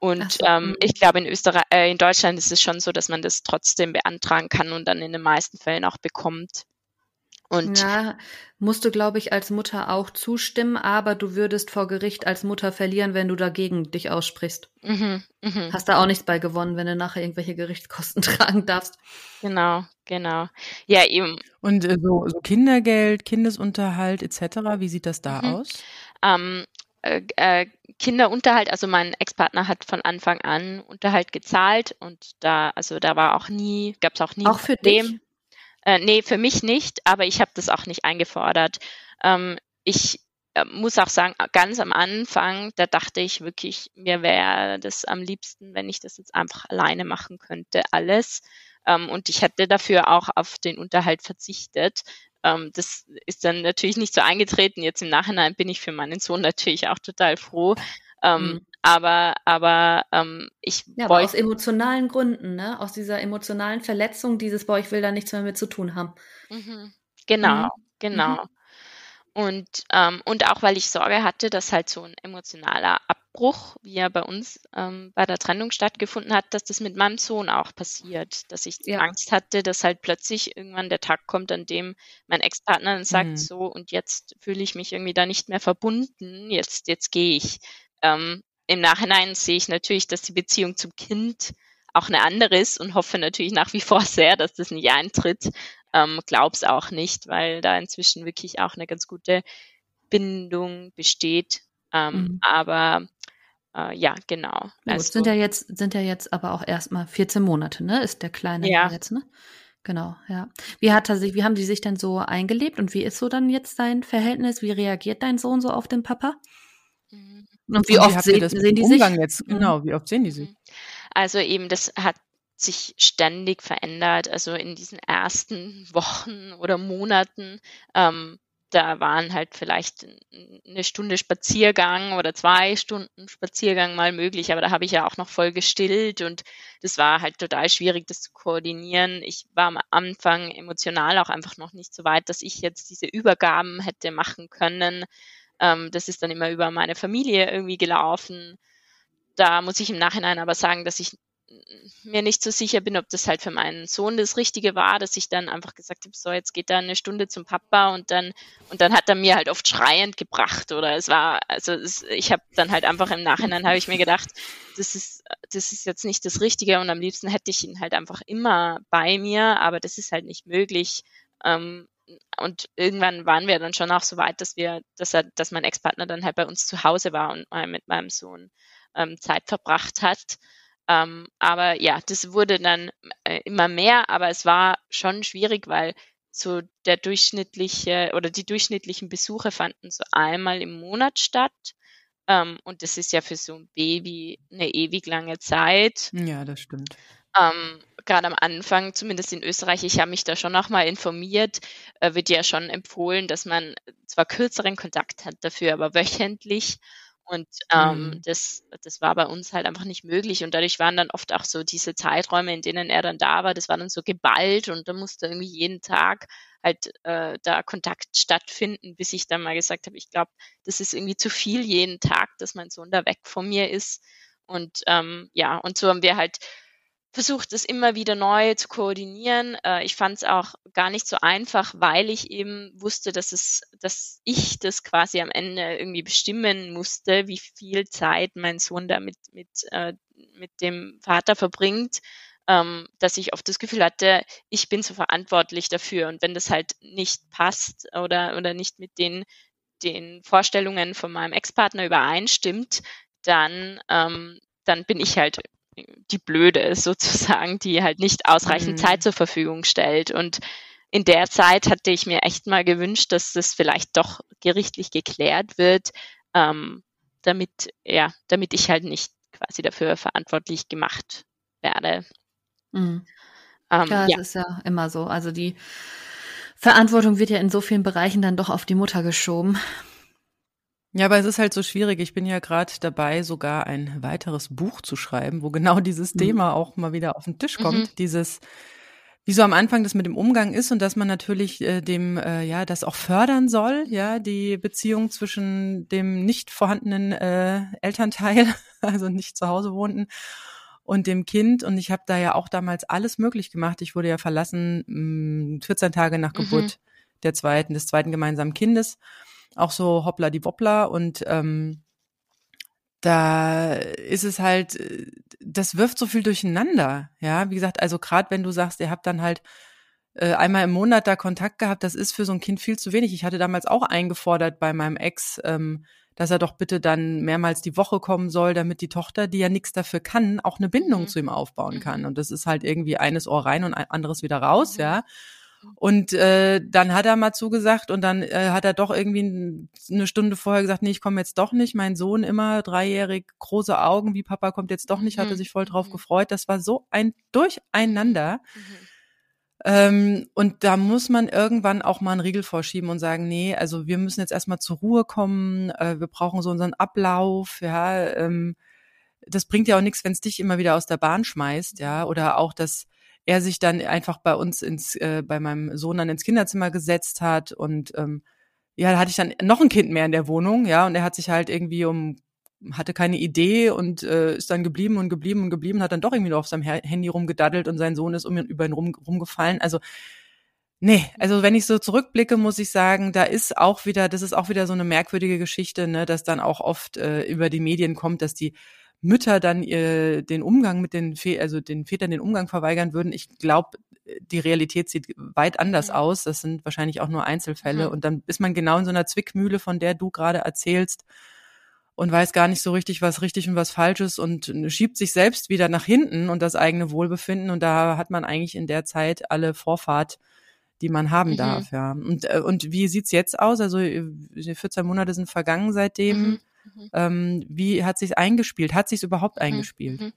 Und so. ähm, mhm. ich glaube, in Österreich, äh, in Deutschland ist es schon so, dass man das trotzdem beantragen kann und dann in den meisten Fällen auch bekommt.
Und ja, musst du, glaube ich, als Mutter auch zustimmen, aber du würdest vor Gericht als Mutter verlieren, wenn du dagegen dich aussprichst. Mhm, mh. Hast da auch nichts bei gewonnen, wenn du nachher irgendwelche Gerichtskosten tragen darfst.
Genau, genau. Ja, eben.
Und äh, so, so, Kindergeld, Kindesunterhalt etc., wie sieht das da mhm. aus?
Ähm, äh, äh, Kinderunterhalt, also mein Ex-Partner hat von Anfang an Unterhalt gezahlt und da, also da war auch nie, gab es auch nie
auch für Problem.
Äh, nee, für mich nicht, aber ich habe das auch nicht eingefordert. Ähm, ich äh, muss auch sagen, ganz am Anfang, da dachte ich wirklich, mir wäre das am liebsten, wenn ich das jetzt einfach alleine machen könnte, alles. Ähm, und ich hätte dafür auch auf den Unterhalt verzichtet. Ähm, das ist dann natürlich nicht so eingetreten. Jetzt im Nachhinein bin ich für meinen Sohn natürlich auch total froh. Ähm, mhm. Aber, aber ähm, ich
ja, aber aus emotionalen Gründen, ne? Aus dieser emotionalen Verletzung, dieses, boah, ich will da nichts mehr mit zu tun haben.
Mhm. Genau, mhm. genau. Mhm. Und, ähm, und auch weil ich Sorge hatte, dass halt so ein emotionaler Abbruch, wie er bei uns ähm, bei der Trennung stattgefunden hat, dass das mit meinem Sohn auch passiert. Dass ich ja. Angst hatte, dass halt plötzlich irgendwann der Tag kommt, an dem mein Ex-Partner dann sagt, mhm. so, und jetzt fühle ich mich irgendwie da nicht mehr verbunden, jetzt, jetzt gehe ich. Ähm, Im Nachhinein sehe ich natürlich, dass die Beziehung zum Kind auch eine andere ist und hoffe natürlich nach wie vor sehr, dass das nicht eintritt. Ähm, glaub's auch nicht, weil da inzwischen wirklich auch eine ganz gute Bindung besteht. Ähm, mhm. Aber äh, ja, genau.
Ja, also, sind ja jetzt, sind ja jetzt aber auch erstmal 14 Monate, ne? Ist der Kleine ja. jetzt, ne? Genau, ja. Wie hat er sich, wie haben die sich denn so eingelebt und wie ist so dann jetzt dein Verhältnis? Wie reagiert dein Sohn so auf den Papa?
Mhm. Und wie und oft sehen, sehen die Umgang sich? Jetzt, mhm. genau, wie oft sehen die sich?
Also eben, das hat sich ständig verändert. Also in diesen ersten Wochen oder Monaten, ähm, da waren halt vielleicht eine Stunde Spaziergang oder zwei Stunden Spaziergang mal möglich, aber da habe ich ja auch noch voll gestillt und das war halt total schwierig, das zu koordinieren. Ich war am Anfang emotional auch einfach noch nicht so weit, dass ich jetzt diese Übergaben hätte machen können. Ähm, das ist dann immer über meine Familie irgendwie gelaufen. Da muss ich im Nachhinein aber sagen, dass ich mir nicht so sicher bin, ob das halt für meinen Sohn das Richtige war, dass ich dann einfach gesagt habe, so jetzt geht er eine Stunde zum Papa und dann und dann hat er mir halt oft schreiend gebracht oder es war also es, ich habe dann halt einfach im Nachhinein habe ich mir gedacht, das ist das ist jetzt nicht das Richtige und am liebsten hätte ich ihn halt einfach immer bei mir, aber das ist halt nicht möglich. Ähm, und irgendwann waren wir dann schon auch so weit, dass wir, dass er, dass mein Ex-Partner dann halt bei uns zu Hause war und mal mit meinem Sohn ähm, Zeit verbracht hat. Ähm, aber ja, das wurde dann äh, immer mehr, aber es war schon schwierig, weil so der durchschnittliche oder die durchschnittlichen Besuche fanden so einmal im Monat statt. Ähm, und das ist ja für so ein Baby eine ewig lange Zeit.
Ja, das stimmt.
Ähm, Gerade am Anfang, zumindest in Österreich, ich habe mich da schon nochmal informiert, äh, wird ja schon empfohlen, dass man zwar kürzeren Kontakt hat dafür, aber wöchentlich. Und ähm, mhm. das, das war bei uns halt einfach nicht möglich. Und dadurch waren dann oft auch so diese Zeiträume, in denen er dann da war, das war dann so geballt und da musste irgendwie jeden Tag halt äh, da Kontakt stattfinden, bis ich dann mal gesagt habe, ich glaube, das ist irgendwie zu viel jeden Tag, dass mein Sohn da weg von mir ist. Und ähm, ja, und so haben wir halt versucht, es immer wieder neu zu koordinieren. Äh, ich fand es auch gar nicht so einfach, weil ich eben wusste, dass es, dass ich das quasi am Ende irgendwie bestimmen musste, wie viel Zeit mein Sohn da mit, mit, äh, mit dem Vater verbringt. Ähm, dass ich oft das Gefühl hatte, ich bin so verantwortlich dafür. Und wenn das halt nicht passt oder, oder nicht mit den, den Vorstellungen von meinem Ex-Partner übereinstimmt, dann, ähm, dann bin ich halt die Blöde ist sozusagen, die halt nicht ausreichend mhm. Zeit zur Verfügung stellt. Und in der Zeit hatte ich mir echt mal gewünscht, dass das vielleicht doch gerichtlich geklärt wird, ähm, damit, ja, damit ich halt nicht quasi dafür verantwortlich gemacht werde.
Mhm. Ähm, ja, das ja. ist ja immer so. Also die Verantwortung wird ja in so vielen Bereichen dann doch auf die Mutter geschoben.
Ja, aber es ist halt so schwierig. Ich bin ja gerade dabei, sogar ein weiteres Buch zu schreiben, wo genau dieses mhm. Thema auch mal wieder auf den Tisch kommt. Mhm. Dieses, wie so am Anfang das mit dem Umgang ist und dass man natürlich äh, dem, äh, ja, das auch fördern soll, ja, die Beziehung zwischen dem nicht vorhandenen äh, Elternteil, also nicht zu Hause wohnten, und dem Kind. Und ich habe da ja auch damals alles möglich gemacht. Ich wurde ja verlassen mh, 14 Tage nach mhm. Geburt mhm. der zweiten, des zweiten gemeinsamen Kindes auch so hoppla die woppla und ähm, da ist es halt, das wirft so viel durcheinander, ja. Wie gesagt, also gerade wenn du sagst, ihr habt dann halt äh, einmal im Monat da Kontakt gehabt, das ist für so ein Kind viel zu wenig. Ich hatte damals auch eingefordert bei meinem Ex, ähm, dass er doch bitte dann mehrmals die Woche kommen soll, damit die Tochter, die ja nichts dafür kann, auch eine Bindung mhm. zu ihm aufbauen mhm. kann. Und das ist halt irgendwie eines Ohr rein und ein anderes wieder raus, mhm. ja. Und äh, dann hat er mal zugesagt und dann äh, hat er doch irgendwie eine Stunde vorher gesagt, nee, ich komme jetzt doch nicht. Mein Sohn immer dreijährig, große Augen, wie Papa kommt jetzt doch nicht, mhm. hatte sich voll drauf mhm. gefreut. Das war so ein Durcheinander. Mhm. Ähm, und da muss man irgendwann auch mal einen Riegel vorschieben und sagen, nee, also wir müssen jetzt erstmal zur Ruhe kommen, äh, wir brauchen so unseren Ablauf, ja. Ähm, das bringt ja auch nichts, wenn es dich immer wieder aus der Bahn schmeißt, ja, oder auch das er sich dann einfach bei uns ins, äh, bei meinem Sohn dann ins Kinderzimmer gesetzt hat und ähm, ja, da hatte ich dann noch ein Kind mehr in der Wohnung, ja, und er hat sich halt irgendwie um hatte keine Idee und äh, ist dann geblieben und geblieben und geblieben, hat dann doch irgendwie noch auf seinem Handy rumgedaddelt und sein Sohn ist um ihn, über ihn rum, rumgefallen. Also nee, also wenn ich so zurückblicke, muss ich sagen, da ist auch wieder, das ist auch wieder so eine merkwürdige Geschichte, ne, dass dann auch oft äh, über die Medien kommt, dass die Mütter dann ihr den Umgang mit den Vätern, also den Vätern den Umgang verweigern würden. Ich glaube, die Realität sieht weit anders mhm. aus. Das sind wahrscheinlich auch nur Einzelfälle. Mhm. Und dann ist man genau in so einer Zwickmühle, von der du gerade erzählst und weiß gar nicht so richtig, was richtig und was falsch ist und schiebt sich selbst wieder nach hinten und das eigene Wohlbefinden. Und da hat man eigentlich in der Zeit alle Vorfahrt, die man haben mhm. darf, ja. Und, äh, und wie sieht's jetzt aus? Also 14 Monate sind vergangen seitdem. Mhm. Mhm. Ähm, wie hat sich eingespielt? Hat sich überhaupt mhm. eingespielt? Mhm.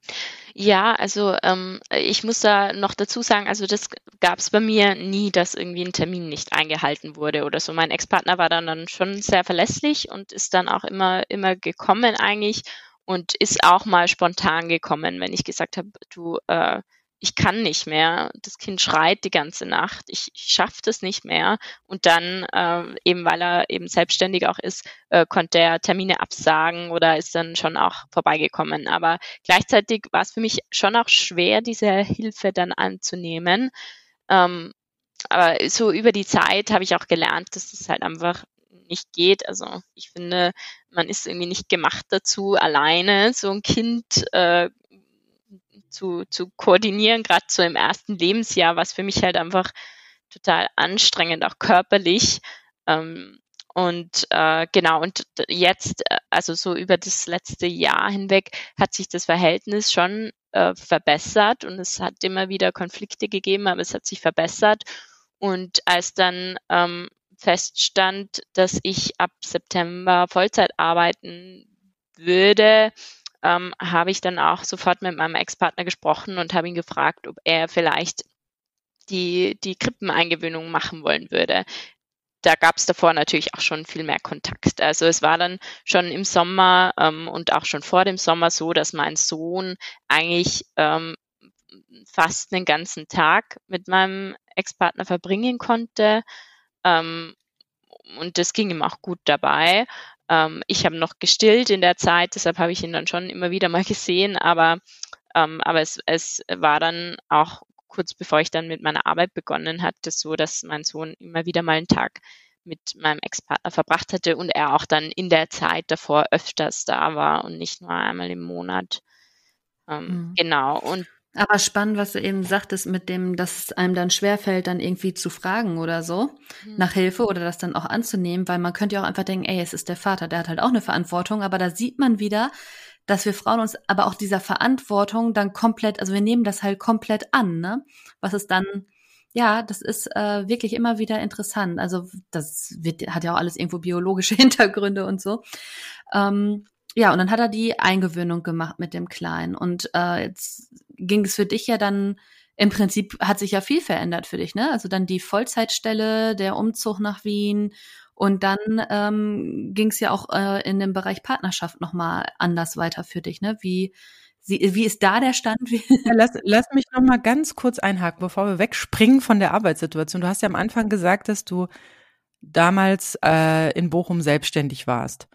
Ja, also ähm, ich muss da noch dazu sagen, also das gab es bei mir nie, dass irgendwie ein Termin nicht eingehalten wurde oder so. Mein Ex-Partner war dann, dann schon sehr verlässlich und ist dann auch immer, immer gekommen eigentlich und ist auch mal spontan gekommen, wenn ich gesagt habe, du, äh, ich kann nicht mehr, das Kind schreit die ganze Nacht, ich, ich schaffe das nicht mehr. Und dann, äh, eben weil er eben selbstständig auch ist, äh, konnte er Termine absagen oder ist dann schon auch vorbeigekommen. Aber gleichzeitig war es für mich schon auch schwer, diese Hilfe dann anzunehmen. Ähm, aber so über die Zeit habe ich auch gelernt, dass es halt einfach nicht geht. Also ich finde, man ist irgendwie nicht gemacht dazu, alleine so ein Kind äh, zu, zu koordinieren, gerade so im ersten Lebensjahr, was für mich halt einfach total anstrengend, auch körperlich. Ähm, und äh, genau, und jetzt, äh, also so über das letzte Jahr hinweg, hat sich das Verhältnis schon äh, verbessert und es hat immer wieder Konflikte gegeben, aber es hat sich verbessert. Und als dann ähm, feststand, dass ich ab September Vollzeit arbeiten würde, ähm, habe ich dann auch sofort mit meinem Ex-Partner gesprochen und habe ihn gefragt, ob er vielleicht die, die Krippeneingewöhnung machen wollen würde. Da gab es davor natürlich auch schon viel mehr Kontakt. Also es war dann schon im Sommer ähm, und auch schon vor dem Sommer so, dass mein Sohn eigentlich ähm, fast den ganzen Tag mit meinem Ex-Partner verbringen konnte. Ähm, und das ging ihm auch gut dabei. Ähm, ich habe noch gestillt in der Zeit, deshalb habe ich ihn dann schon immer wieder mal gesehen, aber, ähm, aber es, es war dann auch kurz bevor ich dann mit meiner Arbeit begonnen hatte, so, dass mein Sohn immer wieder mal einen Tag mit meinem Ex-Partner verbracht hatte und er auch dann in der Zeit davor öfters da war und nicht nur einmal im Monat. Ähm, mhm. Genau. Und
aber spannend, was du eben sagtest, mit dem, dass es einem dann schwerfällt, dann irgendwie zu fragen oder so mhm. nach Hilfe oder das dann auch anzunehmen, weil man könnte ja auch einfach denken, ey, es ist der Vater, der hat halt auch eine Verantwortung, aber da sieht man wieder, dass wir Frauen uns aber auch dieser Verantwortung dann komplett, also wir nehmen das halt komplett an, ne? Was ist dann, ja, das ist äh, wirklich immer wieder interessant. Also das wird, hat ja auch alles irgendwo biologische Hintergründe und so. Ähm, ja, und dann hat er die Eingewöhnung gemacht mit dem Kleinen. Und äh, jetzt ging es für dich ja dann, im Prinzip hat sich ja viel verändert für dich, ne? Also dann die Vollzeitstelle, der Umzug nach Wien Und dann ähm, ging es ja auch äh, in dem Bereich Partnerschaft nochmal anders weiter für dich, ne? Wie, wie, wie ist da der Stand?
Ja, lass, lass mich noch mal ganz kurz einhaken, bevor wir wegspringen von der Arbeitssituation. Du hast ja am Anfang gesagt, dass du damals äh, in Bochum selbstständig warst.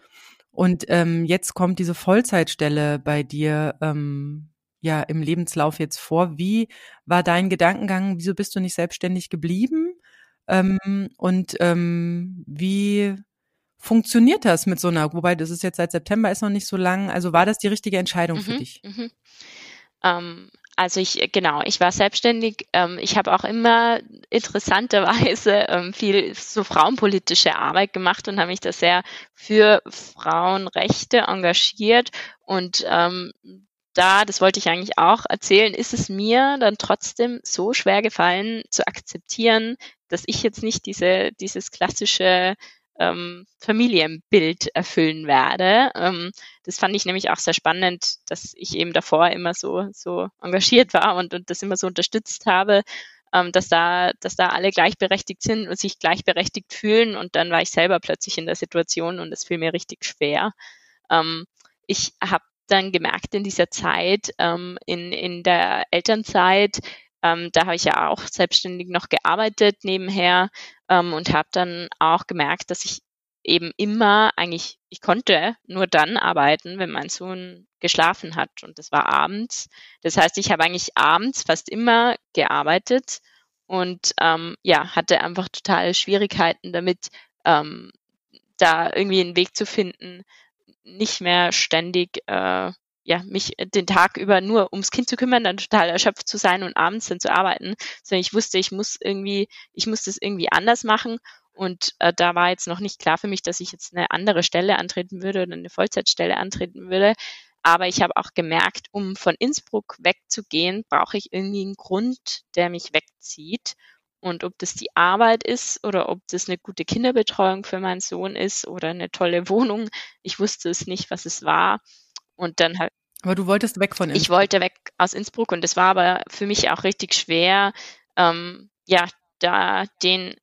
Und ähm, jetzt kommt diese Vollzeitstelle bei dir ähm, ja im Lebenslauf jetzt vor. Wie war dein Gedankengang? Wieso bist du nicht selbstständig geblieben? Ähm, und ähm, wie funktioniert das mit so einer, wobei das ist jetzt seit September ist noch nicht so lang, also war das die richtige Entscheidung mhm, für dich? Mhm.
Ähm, also ich, genau, ich war selbstständig. Ähm, ich habe auch immer interessanterweise ähm, viel so frauenpolitische Arbeit gemacht und habe mich da sehr für Frauenrechte engagiert. Und ähm, da, das wollte ich eigentlich auch erzählen, ist es mir dann trotzdem so schwer gefallen zu akzeptieren, dass ich jetzt nicht diese, dieses klassische ähm, Familienbild erfüllen werde. Ähm, das fand ich nämlich auch sehr spannend, dass ich eben davor immer so, so engagiert war und, und das immer so unterstützt habe, ähm, dass da, dass da alle gleichberechtigt sind und sich gleichberechtigt fühlen und dann war ich selber plötzlich in der Situation und es fiel mir richtig schwer. Ähm, ich habe dann gemerkt in dieser Zeit, ähm, in, in der Elternzeit, ähm, da habe ich ja auch selbstständig noch gearbeitet nebenher ähm, und habe dann auch gemerkt, dass ich eben immer eigentlich, ich konnte nur dann arbeiten, wenn mein Sohn geschlafen hat und das war abends. Das heißt, ich habe eigentlich abends fast immer gearbeitet und ähm, ja, hatte einfach totale Schwierigkeiten damit, ähm, da irgendwie einen Weg zu finden, nicht mehr ständig äh, ja, mich den Tag über nur ums Kind zu kümmern, dann total erschöpft zu sein und abends dann zu arbeiten, sondern ich wusste, ich muss irgendwie, ich muss das irgendwie anders machen. Und äh, da war jetzt noch nicht klar für mich, dass ich jetzt eine andere Stelle antreten würde oder eine Vollzeitstelle antreten würde. Aber ich habe auch gemerkt, um von Innsbruck wegzugehen, brauche ich irgendwie einen Grund, der mich wegzieht. Und ob das die Arbeit ist oder ob das eine gute Kinderbetreuung für meinen Sohn ist oder eine tolle Wohnung, ich wusste es nicht, was es war. Und dann halt.
Aber du wolltest weg von
Innsbruck. Ich wollte weg aus Innsbruck und es war aber für mich auch richtig schwer, ähm, ja, da den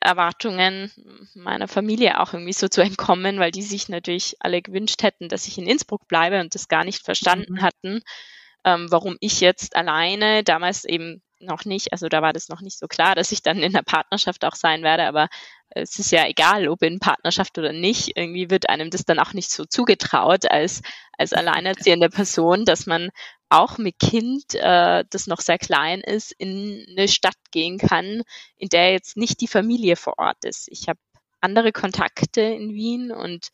Erwartungen meiner Familie auch irgendwie so zu entkommen, weil die sich natürlich alle gewünscht hätten, dass ich in Innsbruck bleibe und das gar nicht verstanden mhm. hatten, ähm, warum ich jetzt alleine, damals eben noch nicht, also da war das noch nicht so klar, dass ich dann in der Partnerschaft auch sein werde, aber es ist ja egal, ob in Partnerschaft oder nicht, irgendwie wird einem das dann auch nicht so zugetraut als, als alleinerziehende Person, dass man auch mit Kind, äh, das noch sehr klein ist, in eine Stadt gehen kann, in der jetzt nicht die Familie vor Ort ist. Ich habe andere Kontakte in Wien und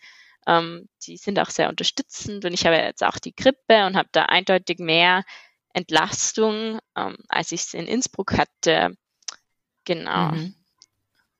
ähm, die sind auch sehr unterstützend und ich habe jetzt auch die Krippe und habe da eindeutig mehr Entlastung, ähm, als ich es in Innsbruck hatte. Genau.
Mhm.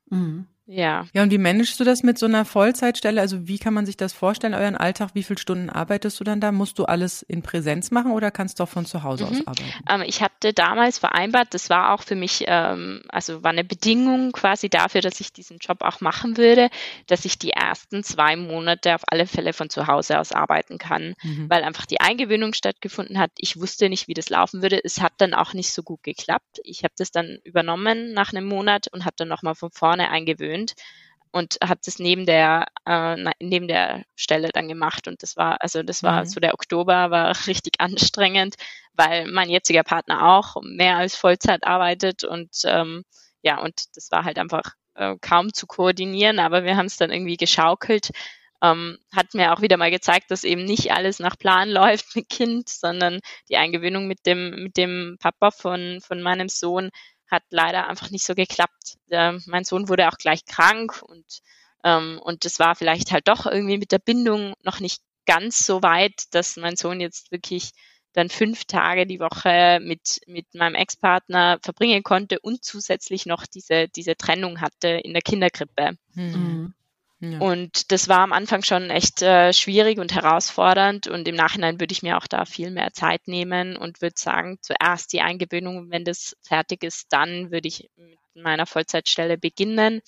Mhm. Ja. Ja, und wie managst du das mit so einer Vollzeitstelle? Also wie kann man sich das vorstellen, euren Alltag? Wie viele Stunden arbeitest du dann da? Musst du alles in Präsenz machen oder kannst du auch von zu Hause mhm. aus arbeiten?
Ähm, ich hatte damals vereinbart, das war auch für mich, ähm, also war eine Bedingung quasi dafür, dass ich diesen Job auch machen würde, dass ich die ersten zwei Monate auf alle Fälle von zu Hause aus arbeiten kann, mhm. weil einfach die Eingewöhnung stattgefunden hat. Ich wusste nicht, wie das laufen würde. Es hat dann auch nicht so gut geklappt. Ich habe das dann übernommen nach einem Monat und habe dann nochmal von vorne eingewöhnt gewöhnt und habe das neben der äh, neben der Stelle dann gemacht und das war also das war mhm. so der Oktober war richtig anstrengend, weil mein jetziger Partner auch mehr als Vollzeit arbeitet und ähm, ja und das war halt einfach äh, kaum zu koordinieren, aber wir haben es dann irgendwie geschaukelt. Ähm, hat mir auch wieder mal gezeigt, dass eben nicht alles nach Plan läuft mit Kind, sondern die Eingewöhnung mit dem mit dem Papa von von meinem Sohn hat leider einfach nicht so geklappt. Äh, mein Sohn wurde auch gleich krank und, ähm, und das war vielleicht halt doch irgendwie mit der Bindung noch nicht ganz so weit, dass mein Sohn jetzt wirklich dann fünf Tage die Woche mit, mit meinem Ex-Partner verbringen konnte und zusätzlich noch diese, diese Trennung hatte in der Kinderkrippe. Mhm. Und das war am Anfang schon echt äh, schwierig und herausfordernd und im Nachhinein würde ich mir auch da viel mehr Zeit nehmen und würde sagen, zuerst die Eingewöhnung, wenn das fertig ist, dann würde ich mit meiner Vollzeitstelle beginnen.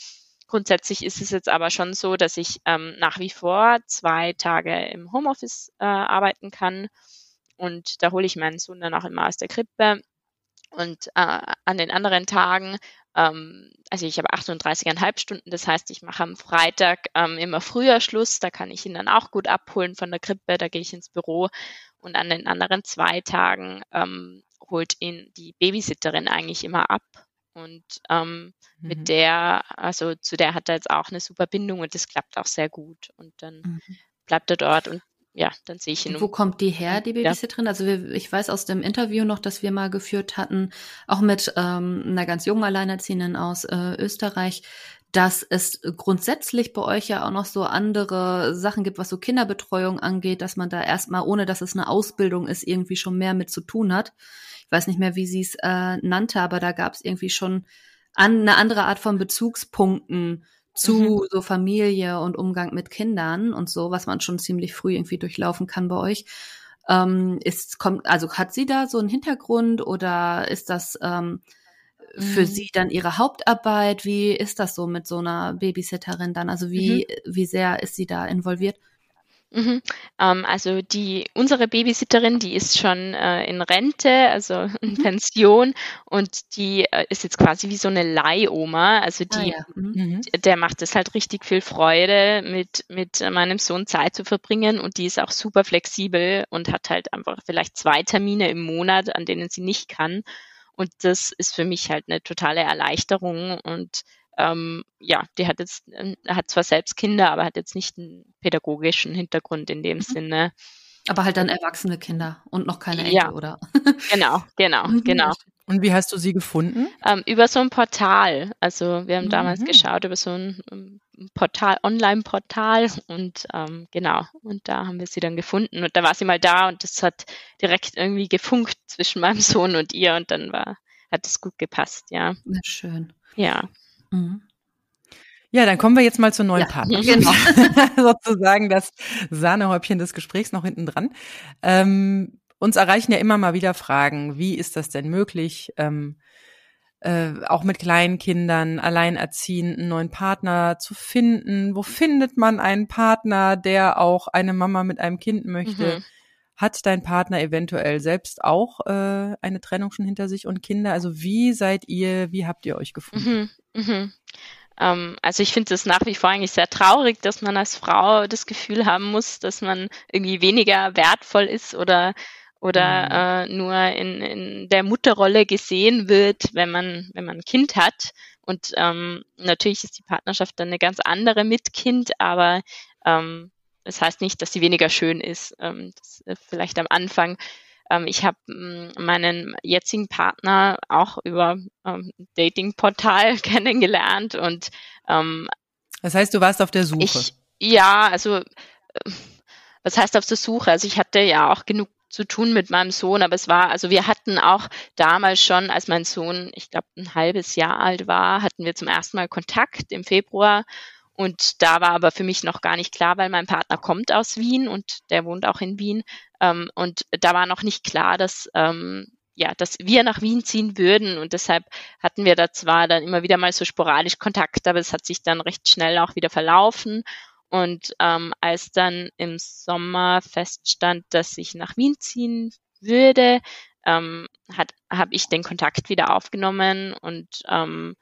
Grundsätzlich ist es jetzt aber schon so, dass ich ähm, nach wie vor zwei Tage im Homeoffice äh, arbeiten kann und da hole ich meinen Sohn dann auch immer aus der Krippe und äh, an den anderen Tagen also ich habe 38,5 Stunden, das heißt, ich mache am Freitag ähm, immer früher Schluss, da kann ich ihn dann auch gut abholen von der Krippe, da gehe ich ins Büro und an den anderen zwei Tagen ähm, holt ihn die Babysitterin eigentlich immer ab und ähm, mhm. mit der, also zu der hat er jetzt auch eine super Bindung und das klappt auch sehr gut und dann mhm. bleibt er dort und ja, dann sehe ich ihn.
Wo kommt die her, die Babysitterin? Ja. Also wir, ich weiß aus dem Interview noch, dass wir mal geführt hatten, auch mit ähm, einer ganz jungen Alleinerziehenden aus äh, Österreich, dass es grundsätzlich bei euch ja auch noch so andere Sachen gibt, was so Kinderbetreuung angeht, dass man da erstmal, ohne dass es eine Ausbildung ist, irgendwie schon mehr mit zu tun hat. Ich weiß nicht mehr, wie sie es äh, nannte, aber da gab es irgendwie schon an, eine andere Art von Bezugspunkten zu mhm. so Familie und Umgang mit Kindern und so, was man schon ziemlich früh irgendwie durchlaufen kann bei euch. Ähm, ist, kommt, also hat sie da so einen Hintergrund oder ist das ähm, für mhm. sie dann ihre Hauptarbeit? Wie ist das so mit so einer Babysitterin dann? Also wie, mhm. wie sehr ist sie da involviert?
Mhm. Ähm, also die unsere Babysitterin, die ist schon äh, in Rente, also in mhm. Pension und die äh, ist jetzt quasi wie so eine Leihoma. Also ah, die, ah, ja. mhm. der macht es halt richtig viel Freude, mit mit meinem Sohn Zeit zu verbringen und die ist auch super flexibel und hat halt einfach vielleicht zwei Termine im Monat, an denen sie nicht kann. Und das ist für mich halt eine totale Erleichterung und ähm, ja, die hat jetzt, äh, hat zwar selbst Kinder, aber hat jetzt nicht einen pädagogischen Hintergrund in dem mhm. Sinne.
Aber halt dann erwachsene Kinder und noch keine Enkel,
ja.
oder?
Genau, genau, mhm. genau.
Und wie hast du sie gefunden?
Ähm, über so ein Portal. Also wir haben mhm. damals geschaut über so ein Portal, Online-Portal und ähm, genau, und da haben wir sie dann gefunden und da war sie mal da und das hat direkt irgendwie gefunkt zwischen meinem Sohn und ihr und dann war, hat es gut gepasst, ja.
Na, schön.
Ja. Mhm.
Ja, dann kommen wir jetzt mal zur neuen ja, Partner. Genau. Sozusagen das Sahnehäubchen des Gesprächs noch hinten dran. Ähm, uns erreichen ja immer mal wieder Fragen, wie ist das denn möglich, ähm, äh, auch mit kleinen Kindern, alleinerziehend einen neuen Partner zu finden? Wo findet man einen Partner, der auch eine Mama mit einem Kind möchte? Mhm. Hat dein Partner eventuell selbst auch äh, eine Trennung schon hinter sich und Kinder? Also wie seid ihr, wie habt ihr euch gefunden? Mhm, mh.
ähm, also ich finde es nach wie vor eigentlich sehr traurig, dass man als Frau das Gefühl haben muss, dass man irgendwie weniger wertvoll ist oder oder mhm. äh, nur in, in der Mutterrolle gesehen wird, wenn man wenn man ein Kind hat. Und ähm, natürlich ist die Partnerschaft dann eine ganz andere mit Kind, aber ähm, das heißt nicht, dass sie weniger schön ist. Ähm, das, äh, vielleicht am Anfang. Ähm, ich habe ähm, meinen jetzigen Partner auch über ähm, Dating-Portal kennengelernt und ähm,
das heißt, du warst auf der Suche.
Ich, ja, also äh, was heißt auf der Suche? Also ich hatte ja auch genug zu tun mit meinem Sohn, aber es war, also wir hatten auch damals schon, als mein Sohn, ich glaube, ein halbes Jahr alt war, hatten wir zum ersten Mal Kontakt im Februar und da war aber für mich noch gar nicht klar, weil mein Partner kommt aus Wien und der wohnt auch in Wien. Ähm, und da war noch nicht klar, dass, ähm, ja, dass wir nach Wien ziehen würden. Und deshalb hatten wir da zwar dann immer wieder mal so sporadisch Kontakt, aber es hat sich dann recht schnell auch wieder verlaufen. Und ähm, als dann im Sommer feststand, dass ich nach Wien ziehen würde, ähm, habe ich den Kontakt wieder aufgenommen und ähm,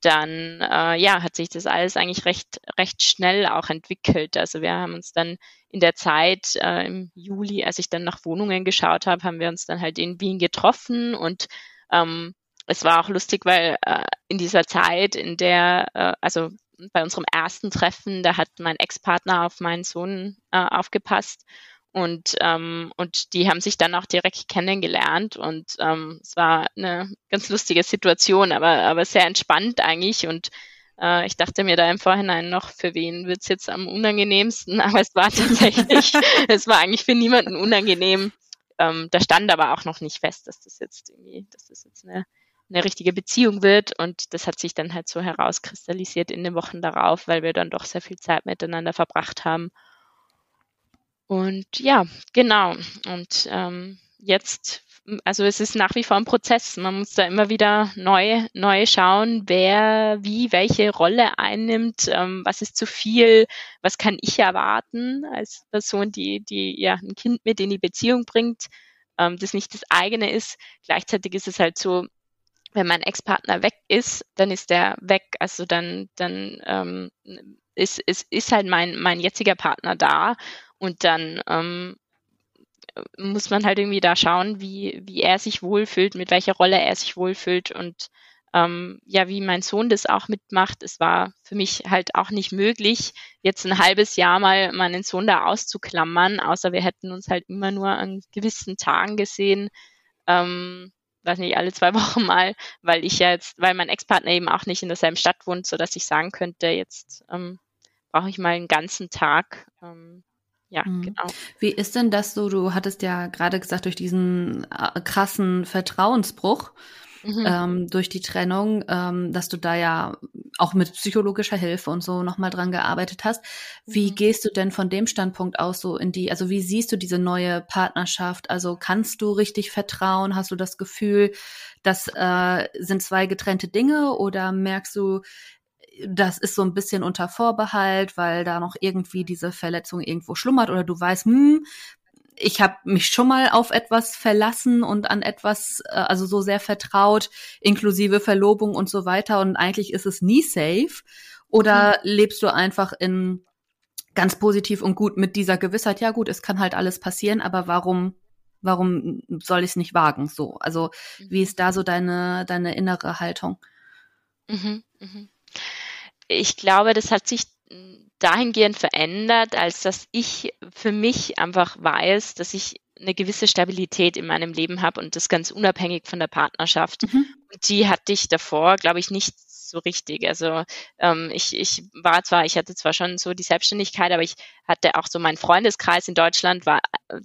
dann äh, ja, hat sich das alles eigentlich recht, recht schnell auch entwickelt. Also wir haben uns dann in der Zeit äh, im Juli, als ich dann nach Wohnungen geschaut habe, haben wir uns dann halt in Wien getroffen und ähm, es war auch lustig, weil äh, in dieser Zeit, in der, äh, also bei unserem ersten Treffen, da hat mein Ex-Partner auf meinen Sohn äh, aufgepasst und, ähm, und die haben sich dann auch direkt kennengelernt und ähm, es war eine ganz lustige Situation, aber, aber sehr entspannt eigentlich. Und äh, ich dachte mir da im Vorhinein noch, für wen wird's jetzt am unangenehmsten, aber es war tatsächlich, es war eigentlich für niemanden unangenehm. Ähm, da stand aber auch noch nicht fest, dass das jetzt irgendwie, dass das jetzt eine, eine richtige Beziehung wird. Und das hat sich dann halt so herauskristallisiert in den Wochen darauf, weil wir dann doch sehr viel Zeit miteinander verbracht haben. Und ja, genau. Und ähm, jetzt, also es ist nach wie vor ein Prozess. Man muss da immer wieder neu, neu schauen, wer wie welche Rolle einnimmt, ähm, was ist zu viel, was kann ich erwarten als Person, die, die ja ein Kind mit in die Beziehung bringt, ähm, das nicht das eigene ist. Gleichzeitig ist es halt so, wenn mein Ex-Partner weg ist, dann ist der weg. Also dann, dann ähm, ist, ist, ist halt mein, mein jetziger Partner da und dann ähm, muss man halt irgendwie da schauen, wie, wie er sich wohlfühlt, mit welcher Rolle er sich wohlfühlt und ähm, ja, wie mein Sohn das auch mitmacht. Es war für mich halt auch nicht möglich, jetzt ein halbes Jahr mal meinen Sohn da auszuklammern, außer wir hätten uns halt immer nur an gewissen Tagen gesehen. Ähm, weiß nicht, alle zwei Wochen mal, weil ich ja jetzt, weil mein Ex-Partner eben auch nicht in derselben Stadt wohnt, so dass ich sagen könnte, jetzt ähm, brauche ich mal einen ganzen Tag. Ähm, ja, mhm. genau.
Wie ist denn das so? Du hattest ja gerade gesagt, durch diesen äh, krassen Vertrauensbruch, mhm. ähm, durch die Trennung, ähm, dass du da ja auch mit psychologischer Hilfe und so nochmal dran gearbeitet hast. Wie mhm. gehst du denn von dem Standpunkt aus so in die, also wie siehst du diese neue Partnerschaft? Also kannst du richtig vertrauen? Hast du das Gefühl, das äh, sind zwei getrennte Dinge oder merkst du, das ist so ein bisschen unter Vorbehalt, weil da noch irgendwie diese Verletzung irgendwo schlummert oder du weißt, hm, ich habe mich schon mal auf etwas verlassen und an etwas, äh, also so sehr vertraut, inklusive Verlobung und so weiter und eigentlich ist es nie safe. Oder mhm. lebst du einfach in ganz positiv und gut mit dieser Gewissheit, ja gut, es kann halt alles passieren, aber warum, warum soll ich es nicht wagen? So, also wie ist da so deine, deine innere Haltung?
Mhm, mhm. Ich glaube, das hat sich dahingehend verändert, als dass ich für mich einfach weiß, dass ich eine gewisse Stabilität in meinem Leben habe und das ganz unabhängig von der Partnerschaft. Mhm. Und die hatte ich davor, glaube ich, nicht so richtig. Also ähm, ich, ich war zwar, ich hatte zwar schon so die Selbstständigkeit, aber ich hatte auch so meinen Freundeskreis in Deutschland, war,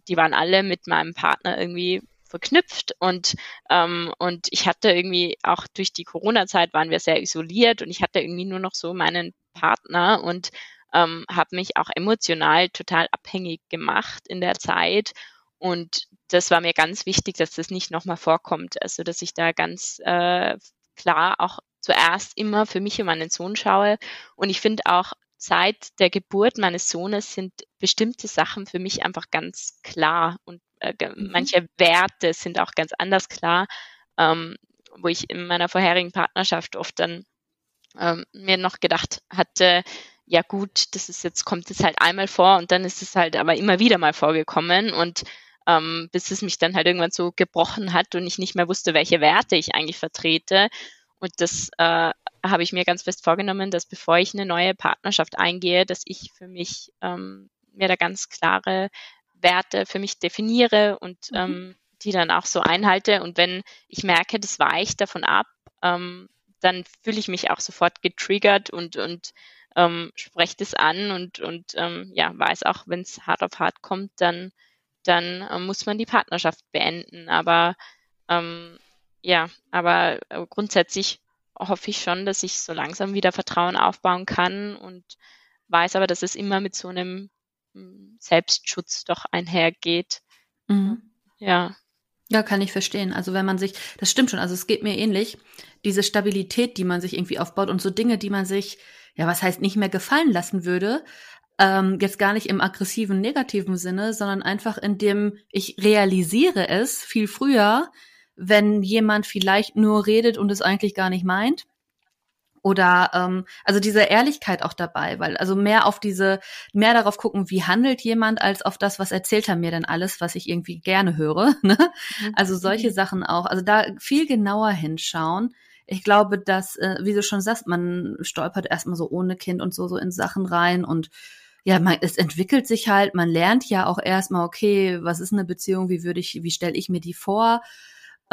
die waren alle mit meinem Partner irgendwie verknüpft und ähm, und ich hatte irgendwie auch durch die Corona-Zeit waren wir sehr isoliert und ich hatte irgendwie nur noch so meinen Partner und ähm, habe mich auch emotional total abhängig gemacht in der Zeit. Und das war mir ganz wichtig, dass das nicht nochmal vorkommt. Also, dass ich da ganz äh, klar auch zuerst immer für mich und meinen Sohn schaue. Und ich finde auch, seit der Geburt meines Sohnes sind bestimmte Sachen für mich einfach ganz klar und äh, mhm. manche Werte sind auch ganz anders klar, ähm, wo ich in meiner vorherigen Partnerschaft oft dann ähm, mir noch gedacht hatte, ja gut, das ist jetzt, kommt jetzt halt einmal vor und dann ist es halt aber immer wieder mal vorgekommen und ähm, bis es mich dann halt irgendwann so gebrochen hat und ich nicht mehr wusste, welche Werte ich eigentlich vertrete. Und das äh, habe ich mir ganz fest vorgenommen, dass bevor ich eine neue Partnerschaft eingehe, dass ich für mich ähm, mir da ganz klare Werte für mich definiere und mhm. ähm, die dann auch so einhalte. Und wenn ich merke, das weicht davon ab, ähm, dann fühle ich mich auch sofort getriggert und, und ähm, spreche das an und, und ähm, ja, weiß auch, wenn es hart auf hart kommt, dann, dann äh, muss man die Partnerschaft beenden. Aber ähm, ja, aber äh, grundsätzlich hoffe ich schon, dass ich so langsam wieder Vertrauen aufbauen kann und weiß aber, dass es immer mit so einem Selbstschutz doch einhergeht. Mhm.
Ja. Ja, kann ich verstehen. Also wenn man sich, das stimmt schon, also es geht mir ähnlich, diese Stabilität, die man sich irgendwie aufbaut und so Dinge, die man sich, ja, was heißt nicht mehr gefallen lassen würde, ähm, jetzt gar nicht im aggressiven, negativen Sinne, sondern einfach in dem ich realisiere es viel früher, wenn jemand vielleicht nur redet und es eigentlich gar nicht meint oder ähm, also diese Ehrlichkeit auch dabei, weil also mehr auf diese, mehr darauf gucken, wie handelt jemand, als auf das, was erzählt er mir denn alles, was ich irgendwie gerne höre. Ne? Mhm. Also solche mhm. Sachen auch. Also da viel genauer hinschauen. Ich glaube, dass, äh, wie du schon sagst, man stolpert erstmal so ohne Kind und so, so in Sachen rein und ja, man, es entwickelt sich halt, man lernt ja auch erstmal, okay, was ist eine Beziehung, wie würde ich, wie stelle ich mir die vor?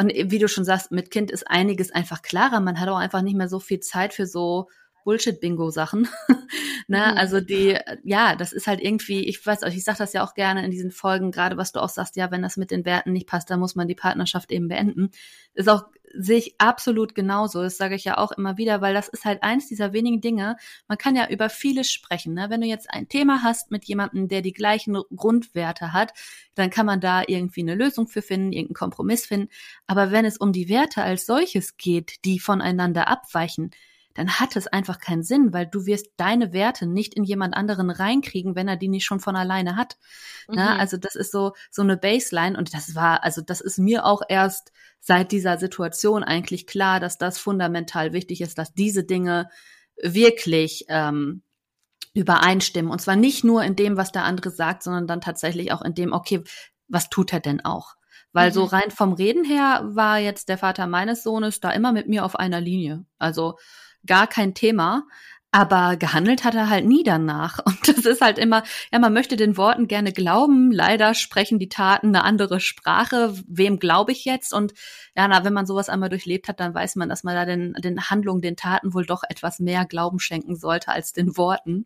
Und wie du schon sagst, mit Kind ist einiges einfach klarer. Man hat auch einfach nicht mehr so viel Zeit für so Bullshit-Bingo-Sachen. ne? Mhm. Also die, ja, das ist halt irgendwie, ich weiß, ich sage das ja auch gerne in diesen Folgen, gerade was du auch sagst, ja, wenn das mit den Werten nicht passt, dann muss man die Partnerschaft eben beenden. Ist auch sehe ich absolut genauso. Das sage ich ja auch immer wieder, weil das ist halt eins dieser wenigen Dinge. Man kann ja über vieles sprechen. Ne? Wenn du jetzt ein Thema hast mit jemandem, der die gleichen Grundwerte hat, dann kann man da irgendwie eine Lösung für finden, irgendeinen Kompromiss finden. Aber wenn es um die Werte als solches geht, die voneinander abweichen, dann hat es einfach keinen Sinn, weil du wirst deine Werte nicht in jemand anderen reinkriegen, wenn er die nicht schon von alleine hat. Mhm. Na, also das ist so, so eine Baseline und das war, also das ist mir auch erst seit dieser Situation eigentlich klar, dass das fundamental wichtig ist, dass diese Dinge wirklich ähm, übereinstimmen. Und zwar nicht nur in dem, was der andere sagt, sondern dann tatsächlich auch in dem, okay, was tut er denn auch? Weil mhm. so rein vom Reden her war jetzt der Vater meines Sohnes da immer mit mir auf einer Linie. Also gar kein Thema. Aber gehandelt hat er halt nie danach. Und das ist halt immer, ja, man möchte den Worten gerne glauben. Leider sprechen die Taten eine andere Sprache. Wem glaube ich jetzt? Und ja, na, wenn man sowas einmal durchlebt hat, dann weiß man, dass man da den, den Handlungen, den Taten wohl doch etwas mehr Glauben schenken sollte als den Worten.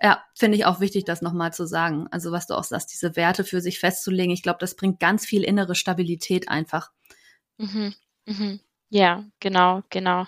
Ja, finde ich auch wichtig, das nochmal zu sagen. Also was du auch sagst, diese Werte für sich festzulegen, ich glaube, das bringt ganz viel innere Stabilität einfach.
Mhm. Mhm. Ja, genau, genau.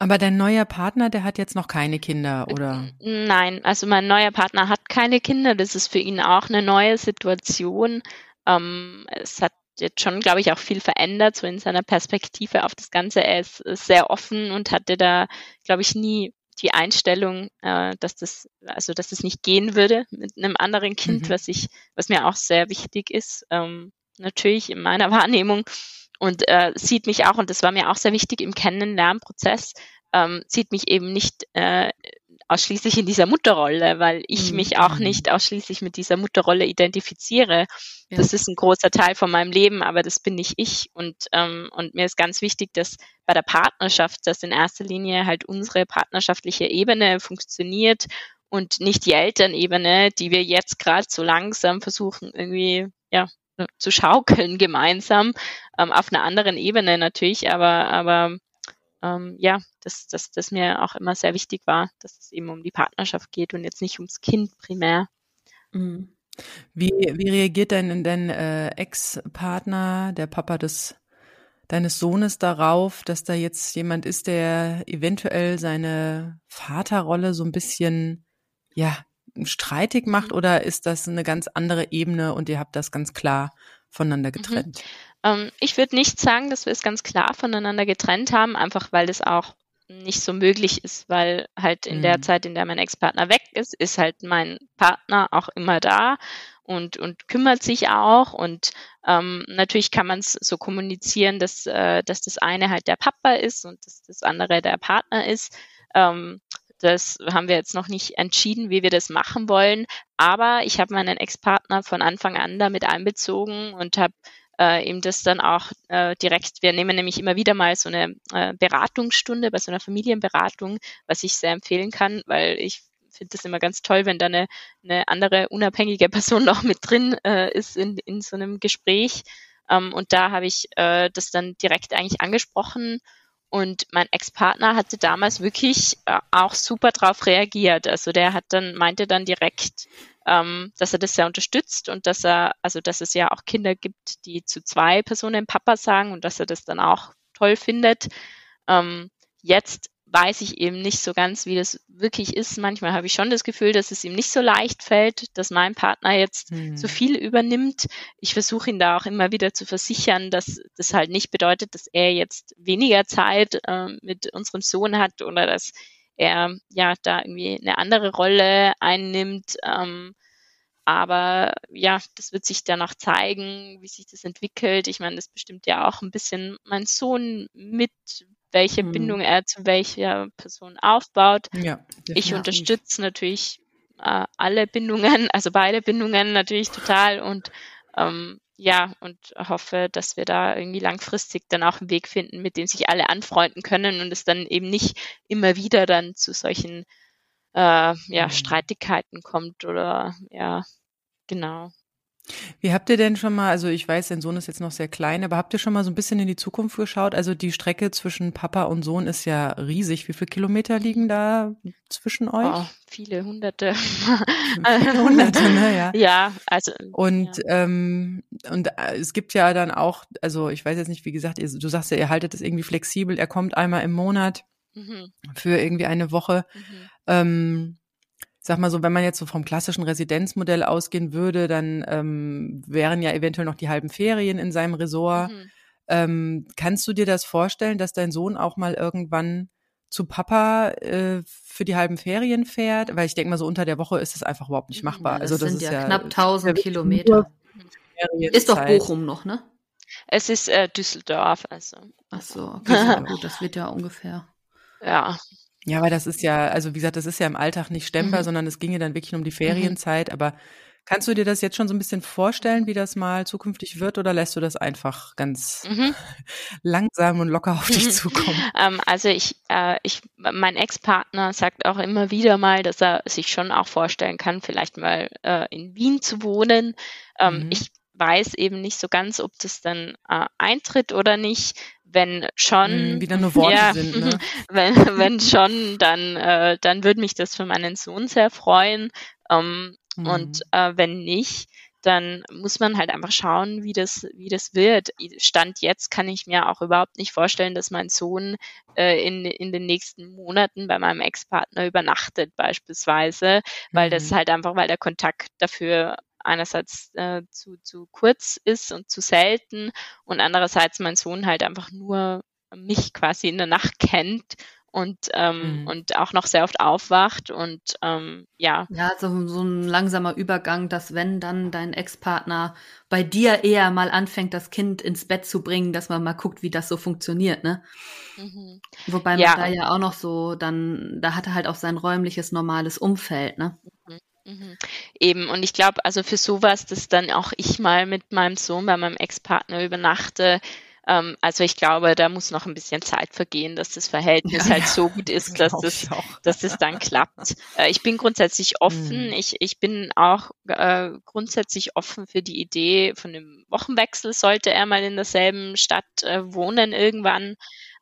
Aber dein neuer Partner, der hat jetzt noch keine Kinder, oder?
Nein, also mein neuer Partner hat keine Kinder. Das ist für ihn auch eine neue Situation. Ähm, es hat jetzt schon, glaube ich, auch viel verändert, so in seiner Perspektive auf das Ganze. Er ist, ist sehr offen und hatte da, glaube ich, nie die Einstellung, äh, dass das, also dass das nicht gehen würde mit einem anderen Kind, mhm. was ich, was mir auch sehr wichtig ist, ähm, natürlich in meiner Wahrnehmung und äh, sieht mich auch, und das war mir auch sehr wichtig im Kennenlernprozess, ähm, sieht mich eben nicht äh, ausschließlich in dieser Mutterrolle, weil ich mhm. mich auch mhm. nicht ausschließlich mit dieser Mutterrolle identifiziere. Ja. Das ist ein großer Teil von meinem Leben, aber das bin nicht ich. Und, ähm, und mir ist ganz wichtig, dass bei der Partnerschaft, dass in erster Linie halt unsere partnerschaftliche Ebene funktioniert und nicht die Elternebene, die wir jetzt gerade so langsam versuchen, irgendwie ja, zu schaukeln gemeinsam, ähm, auf einer anderen Ebene natürlich, aber, aber ähm, ja, dass das, das mir auch immer sehr wichtig war, dass es eben um die Partnerschaft geht und jetzt nicht ums Kind primär.
Mhm. Wie, wie reagiert denn dein äh, Ex-Partner, der Papa des deines Sohnes darauf, dass da jetzt jemand ist, der eventuell seine Vaterrolle so ein bisschen ja streitig macht oder ist das eine ganz andere Ebene und ihr habt das ganz klar voneinander mhm. getrennt? Mhm.
Ähm, ich würde nicht sagen, dass wir es ganz klar voneinander getrennt haben, einfach weil es auch nicht so möglich ist, weil halt in mhm. der Zeit, in der mein Ex-Partner weg ist, ist halt mein Partner auch immer da und, und kümmert sich auch. Und ähm, natürlich kann man es so kommunizieren, dass, äh, dass das eine halt der Papa ist und dass das andere der Partner ist. Ähm, das haben wir jetzt noch nicht entschieden, wie wir das machen wollen. Aber ich habe meinen Ex-Partner von Anfang an damit einbezogen und habe äh, ihm das dann auch äh, direkt, wir nehmen nämlich immer wieder mal so eine äh, Beratungsstunde bei so einer Familienberatung, was ich sehr empfehlen kann, weil ich finde das immer ganz toll, wenn da eine, eine andere unabhängige Person noch mit drin äh, ist in, in so einem Gespräch. Ähm, und da habe ich äh, das dann direkt eigentlich angesprochen. Und mein Ex-Partner hatte damals wirklich äh, auch super drauf reagiert. Also der hat dann, meinte dann direkt, ähm, dass er das sehr unterstützt und dass er, also dass es ja auch Kinder gibt, die zu zwei Personen Papa sagen und dass er das dann auch toll findet. Ähm, jetzt weiß ich eben nicht so ganz, wie das wirklich ist. Manchmal habe ich schon das Gefühl, dass es ihm nicht so leicht fällt, dass mein Partner jetzt mhm. so viel übernimmt. Ich versuche ihn da auch immer wieder zu versichern, dass das halt nicht bedeutet, dass er jetzt weniger Zeit äh, mit unserem Sohn hat oder dass er ja da irgendwie eine andere Rolle einnimmt. Ähm, aber ja, das wird sich danach zeigen, wie sich das entwickelt. Ich meine, das bestimmt ja auch ein bisschen mein Sohn mit, welche mhm. Bindung er zu welcher Person aufbaut. Ja, ich unterstütze natürlich äh, alle Bindungen, also beide Bindungen natürlich total und ähm, ja, und hoffe, dass wir da irgendwie langfristig dann auch einen Weg finden, mit dem sich alle anfreunden können und es dann eben nicht immer wieder dann zu solchen äh, ja, mhm. Streitigkeiten kommt oder ja, genau.
Wie habt ihr denn schon mal, also ich weiß, dein Sohn ist jetzt noch sehr klein, aber habt ihr schon mal so ein bisschen in die Zukunft geschaut? Also die Strecke zwischen Papa und Sohn ist ja riesig. Wie viele Kilometer liegen da zwischen euch? Oh,
viele hunderte.
viele hunderte, ne? Ja. ja, also. Und, ja. Ähm, und äh, es gibt ja dann auch, also ich weiß jetzt nicht, wie gesagt, ihr, du sagst ja, ihr haltet es irgendwie flexibel. Er kommt einmal im Monat mhm. für irgendwie eine Woche. Mhm. Ähm, sag mal so, wenn man jetzt so vom klassischen Residenzmodell ausgehen würde, dann ähm, wären ja eventuell noch die halben Ferien in seinem Resort. Mhm. Ähm, kannst du dir das vorstellen, dass dein Sohn auch mal irgendwann zu Papa äh, für die halben Ferien fährt, weil ich denke mal, so unter der Woche ist es einfach überhaupt nicht machbar.
Ja, das
also das
sind
ist
ja,
ja
knapp 1000 Kilometer. Ist doch Bochum noch, ne?
Es ist äh, Düsseldorf, also.
Ach so, okay, gut, das wird ja ungefähr.
Ja.
Ja, weil das ist ja, also wie gesagt, das ist ja im Alltag nicht stemmbar, mhm. sondern es ginge dann wirklich um die Ferienzeit. Mhm. Aber kannst du dir das jetzt schon so ein bisschen vorstellen, wie das mal zukünftig wird, oder lässt du das einfach ganz mhm. langsam und locker auf dich zukommen?
ähm, also ich, äh, ich, mein Ex-Partner sagt auch immer wieder mal, dass er sich schon auch vorstellen kann, vielleicht mal äh, in Wien zu wohnen. Ähm, mhm. Ich weiß eben nicht so ganz, ob das dann äh, eintritt oder nicht. Wenn schon,
mm, wieder nur Worte ja, sind, ne?
wenn, wenn schon, dann, äh, dann würde mich das für meinen Sohn sehr freuen. Ähm, mm. Und äh, wenn nicht, dann muss man halt einfach schauen, wie das, wie das wird. Stand jetzt kann ich mir auch überhaupt nicht vorstellen, dass mein Sohn äh, in, in den nächsten Monaten bei meinem Ex-Partner übernachtet beispielsweise, weil mhm. das halt einfach, weil der Kontakt dafür einerseits äh, zu, zu kurz ist und zu selten und andererseits mein Sohn halt einfach nur mich quasi in der Nacht kennt und ähm, mhm. und auch noch sehr oft aufwacht und ähm, ja.
Ja, so, so ein langsamer Übergang, dass wenn dann dein Ex-Partner bei dir eher mal anfängt, das Kind ins Bett zu bringen, dass man mal guckt, wie das so funktioniert, ne? Mhm. Wobei man ja. da ja auch noch so, dann, da hat er halt auch sein räumliches, normales Umfeld, ne? Mhm.
Mhm. Eben, und ich glaube, also für sowas, dass dann auch ich mal mit meinem Sohn bei meinem Ex-Partner übernachte, ähm, also ich glaube, da muss noch ein bisschen Zeit vergehen, dass das Verhältnis ja, halt so gut ist, dass das, dass das dann klappt. Äh, ich bin grundsätzlich offen. Mhm. Ich, ich bin auch äh, grundsätzlich offen für die Idee von einem Wochenwechsel, sollte er mal in derselben Stadt äh, wohnen irgendwann.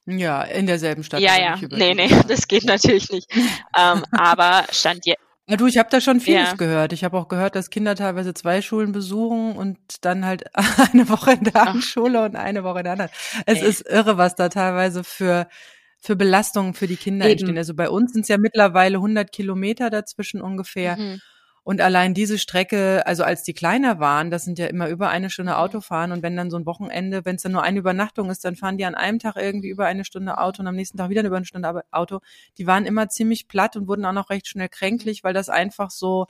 Ja, in derselben Stadt.
Ja, ja. Nee, nee, das geht natürlich nicht. ähm, aber stand jetzt
ja, du, ich habe da schon vieles ja. gehört. Ich habe auch gehört, dass Kinder teilweise zwei Schulen besuchen und dann halt eine Woche in der einen Schule und eine Woche in der anderen. Es okay. ist irre, was da teilweise für für Belastungen für die Kinder Eben. entstehen. Also bei uns sind es ja mittlerweile 100 Kilometer dazwischen ungefähr. Mhm. Und allein diese Strecke, also als die kleiner waren, das sind ja immer über eine Stunde mhm. Autofahren und wenn dann so ein Wochenende, wenn es dann nur eine Übernachtung ist, dann fahren die an einem Tag irgendwie über eine Stunde Auto und am nächsten Tag wieder über eine Stunde Auto. Die waren immer ziemlich platt und wurden auch noch recht schnell kränklich, weil das einfach so,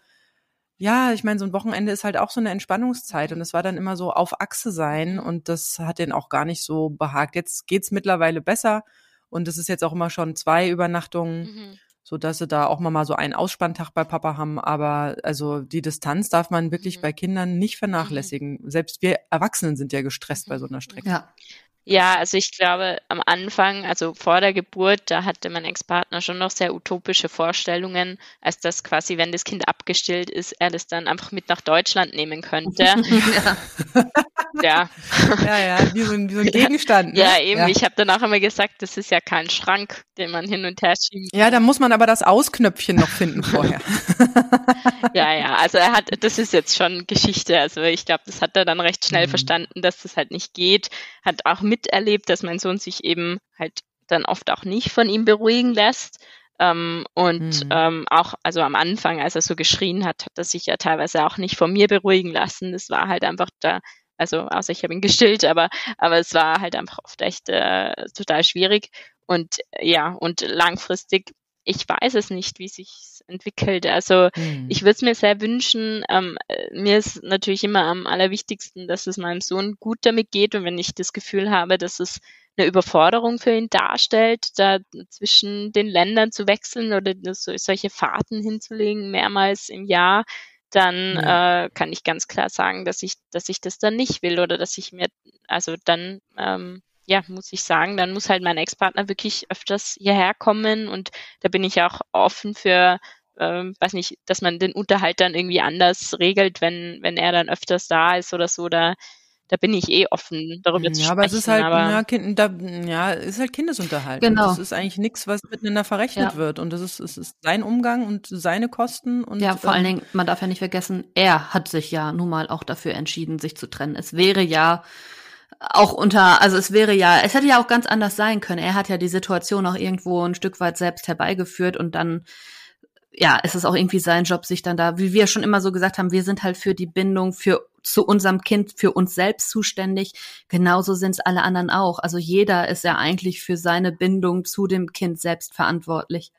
ja, ich meine, so ein Wochenende ist halt auch so eine Entspannungszeit und es war dann immer so auf Achse sein und das hat denen auch gar nicht so behagt. Jetzt geht's mittlerweile besser und es ist jetzt auch immer schon zwei Übernachtungen. Mhm so dass sie da auch mal so einen Ausspanntag bei Papa haben. Aber also die Distanz darf man wirklich mhm. bei Kindern nicht vernachlässigen. Mhm. Selbst wir Erwachsenen sind ja gestresst bei so einer Strecke.
Ja. Ja, also ich glaube, am Anfang, also vor der Geburt, da hatte mein Ex-Partner schon noch sehr utopische Vorstellungen, als dass quasi, wenn das Kind abgestillt ist, er das dann einfach mit nach Deutschland nehmen könnte. ja.
ja. Ja, ja, wie so ein, wie so ein Gegenstand.
Ne? Ja, eben. Ja. Ich habe dann auch immer gesagt, das ist ja kein Schrank, den man hin und her schiebt.
Ja, da muss man aber das Ausknöpfchen noch finden vorher.
ja, ja, also er hat, das ist jetzt schon Geschichte. Also ich glaube, das hat er dann recht schnell mhm. verstanden, dass das halt nicht geht. Hat auch miterlebt, dass mein Sohn sich eben halt dann oft auch nicht von ihm beruhigen lässt. Ähm, und mhm. ähm, auch, also am Anfang, als er so geschrien hat, hat er sich ja teilweise auch nicht von mir beruhigen lassen. Das war halt einfach da, also außer ich habe ihn gestillt, aber, aber es war halt einfach oft echt äh, total schwierig. Und ja, und langfristig ich weiß es nicht, wie sich entwickelt. Also mhm. ich würde es mir sehr wünschen. Ähm, mir ist natürlich immer am allerwichtigsten, dass es meinem Sohn gut damit geht und wenn ich das Gefühl habe, dass es eine Überforderung für ihn darstellt, da zwischen den Ländern zu wechseln oder so, solche Fahrten hinzulegen, mehrmals im Jahr, dann ja. äh, kann ich ganz klar sagen, dass ich, dass ich das dann nicht will oder dass ich mir, also dann ähm, ja, muss ich sagen, dann muss halt mein Ex-Partner wirklich öfters hierher kommen und da bin ich auch offen für, ähm, weiß nicht, dass man den Unterhalt dann irgendwie anders regelt, wenn, wenn er dann öfters da ist oder so, da, da bin ich eh offen, darüber ja, zu sprechen.
Aber es ist halt, aber, ja, kind, da, ja, es ist halt Kindesunterhalt. Genau. Das ist eigentlich nichts, was miteinander verrechnet ja. wird. Und das ist, es ist sein Umgang und seine Kosten. Und,
ja, vor ähm, allen Dingen, man darf ja nicht vergessen, er hat sich ja nun mal auch dafür entschieden, sich zu trennen. Es wäre ja auch unter, also es wäre ja, es hätte ja auch ganz anders sein können. Er hat ja die Situation auch irgendwo ein Stück weit selbst herbeigeführt und dann ja, ist es auch irgendwie sein Job, sich dann da, wie wir schon immer so gesagt haben, wir sind halt für die Bindung für zu unserem Kind, für uns selbst zuständig. Genauso sind es alle anderen auch. Also jeder ist ja eigentlich für seine Bindung zu dem Kind selbst verantwortlich.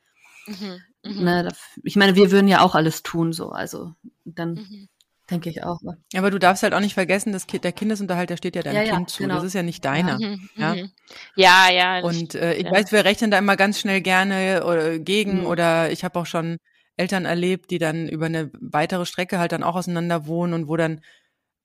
Mhm, mh. ne, ich meine, wir würden ja auch alles tun, so. Also dann mhm. denke ich auch.
Ja, aber du darfst halt auch nicht vergessen, dass der Kindesunterhalt, der steht ja deinem ja, Kind ja, zu. Genau. Das ist ja nicht deiner. Mhm, ja?
Mhm. ja, ja.
Und äh, ich weiß, wir rechnen da immer ganz schnell gerne oder gegen mhm. oder ich habe auch schon Eltern erlebt, die dann über eine weitere Strecke halt dann auch auseinander wohnen und wo dann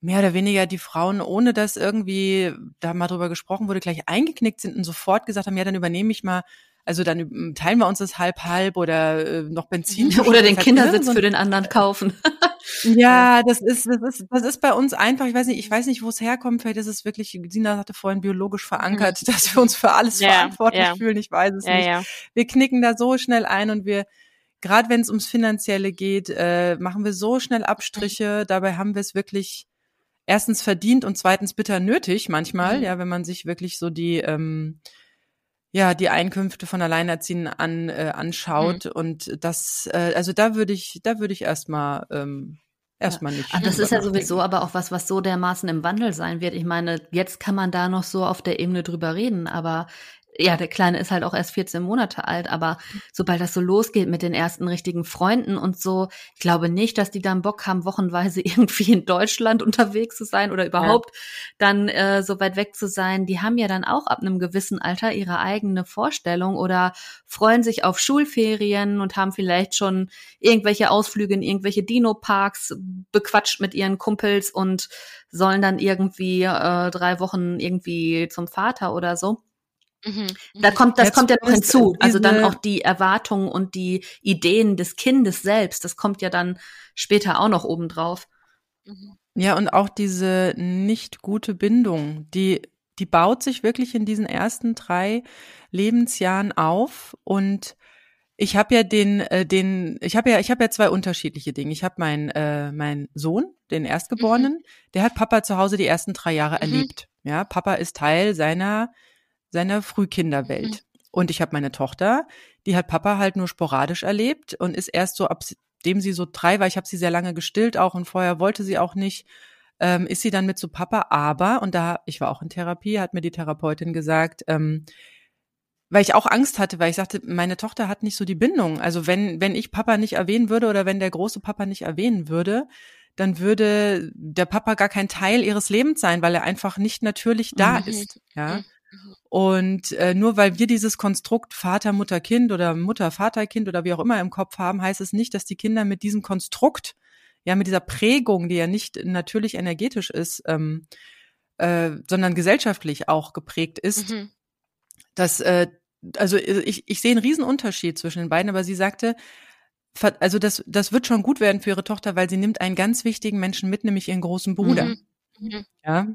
mehr oder weniger die Frauen, ohne dass irgendwie da mal drüber gesprochen wurde, gleich eingeknickt sind und sofort gesagt haben, ja, dann übernehme ich mal, also dann teilen wir uns das halb halb oder äh, noch Benzin.
Oder den Kindersitz für den anderen kaufen.
ja, das ist, das ist, das ist bei uns einfach, ich weiß nicht, ich weiß nicht, wo es herkommt, vielleicht ist es wirklich, Sina hatte vorhin biologisch verankert, mhm. dass wir uns für alles ja, verantwortlich ja. fühlen, ich weiß es ja, nicht. Wir knicken da so schnell ein und wir, gerade wenn es ums Finanzielle geht, äh, machen wir so schnell Abstriche, mhm. dabei haben wir es wirklich erstens verdient und zweitens bitter nötig manchmal, mhm. ja, wenn man sich wirklich so die ähm, ja die Einkünfte von Alleinerziehenden an äh, anschaut mhm. und das äh, also da würde ich da würde ich erstmal ähm, erstmal nicht.
Aber das ist ja sowieso aber auch was, was so dermaßen im Wandel sein wird. Ich meine, jetzt kann man da noch so auf der Ebene drüber reden, aber ja, der Kleine ist halt auch erst 14 Monate alt, aber sobald das so losgeht mit den ersten richtigen Freunden und so, ich glaube nicht, dass die dann Bock haben, wochenweise irgendwie in Deutschland unterwegs zu sein oder überhaupt ja. dann äh, so weit weg zu sein. Die haben ja dann auch ab einem gewissen Alter ihre eigene Vorstellung oder freuen sich auf Schulferien und haben vielleicht schon irgendwelche Ausflüge in irgendwelche Dino-Parks bequatscht mit ihren Kumpels und sollen dann irgendwie äh, drei Wochen irgendwie zum Vater oder so. Mhm. Da kommt, das Jetzt kommt ja noch hinzu. Also dann auch die Erwartungen und die Ideen des Kindes selbst. Das kommt ja dann später auch noch obendrauf.
Mhm. Ja, und auch diese nicht gute Bindung, die, die baut sich wirklich in diesen ersten drei Lebensjahren auf und ich habe ja den, äh, den, ich habe ja, ich habe ja zwei unterschiedliche Dinge. Ich habe meinen, äh, mein Sohn, den Erstgeborenen, mhm. der hat Papa zu Hause die ersten drei Jahre mhm. erlebt. Ja, Papa ist Teil seiner seiner Frühkinderwelt. Mhm. Und ich habe meine Tochter, die hat Papa halt nur sporadisch erlebt und ist erst so, ab dem sie so drei war, ich habe sie sehr lange gestillt auch und vorher wollte sie auch nicht, ähm, ist sie dann mit zu Papa. Aber, und da, ich war auch in Therapie, hat mir die Therapeutin gesagt, ähm, weil ich auch Angst hatte, weil ich sagte, meine Tochter hat nicht so die Bindung. Also wenn, wenn ich Papa nicht erwähnen würde oder wenn der große Papa nicht erwähnen würde, dann würde der Papa gar kein Teil ihres Lebens sein, weil er einfach nicht natürlich da mhm. ist. Ja. Mhm. Und äh, nur weil wir dieses Konstrukt Vater, Mutter, Kind oder Mutter, Vater, Kind oder wie auch immer im Kopf haben, heißt es nicht, dass die Kinder mit diesem Konstrukt, ja, mit dieser Prägung, die ja nicht natürlich energetisch ist, ähm, äh, sondern gesellschaftlich auch geprägt ist, mhm. dass äh, also ich, ich sehe einen riesen Unterschied zwischen den beiden, aber sie sagte, also das, das wird schon gut werden für ihre Tochter, weil sie nimmt einen ganz wichtigen Menschen mit, nämlich ihren großen Bruder. Mhm. Mhm. Ja,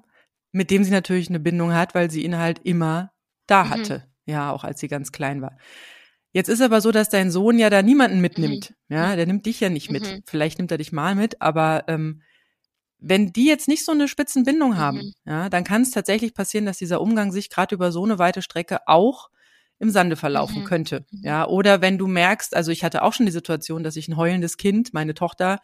mit dem sie natürlich eine Bindung hat, weil sie ihn halt immer da mhm. hatte. Ja, auch als sie ganz klein war. Jetzt ist aber so, dass dein Sohn ja da niemanden mitnimmt. Mhm. Ja, der nimmt dich ja nicht mit. Mhm. Vielleicht nimmt er dich mal mit, aber ähm, wenn die jetzt nicht so eine Spitzenbindung haben, mhm. ja, dann kann es tatsächlich passieren, dass dieser Umgang sich gerade über so eine weite Strecke auch im Sande verlaufen mhm. könnte. Mhm. Ja, oder wenn du merkst, also ich hatte auch schon die Situation, dass ich ein heulendes Kind, meine Tochter,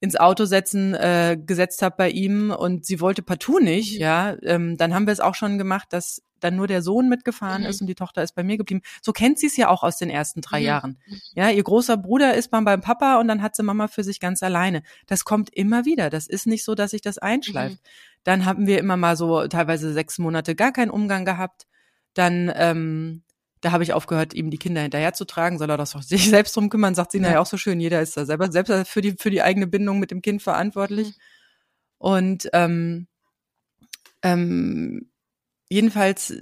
ins Auto setzen äh, gesetzt habe bei ihm und sie wollte partout nicht, mhm. ja, ähm, dann haben wir es auch schon gemacht, dass dann nur der Sohn mitgefahren mhm. ist und die Tochter ist bei mir geblieben. So kennt sie es ja auch aus den ersten drei mhm. Jahren. Mhm. Ja, ihr großer Bruder ist mal beim Papa und dann hat sie Mama für sich ganz alleine. Das kommt immer wieder. Das ist nicht so, dass sich das einschleift. Mhm. Dann haben wir immer mal so teilweise sechs Monate gar keinen Umgang gehabt. Dann ähm, da habe ich aufgehört, ihm die Kinder hinterherzutragen, soll er das auch sich selbst drum kümmern, sagt sie ja. ja auch so schön, jeder ist da selber selbst für die, für die eigene Bindung mit dem Kind verantwortlich. Mhm. Und ähm, ähm, jedenfalls,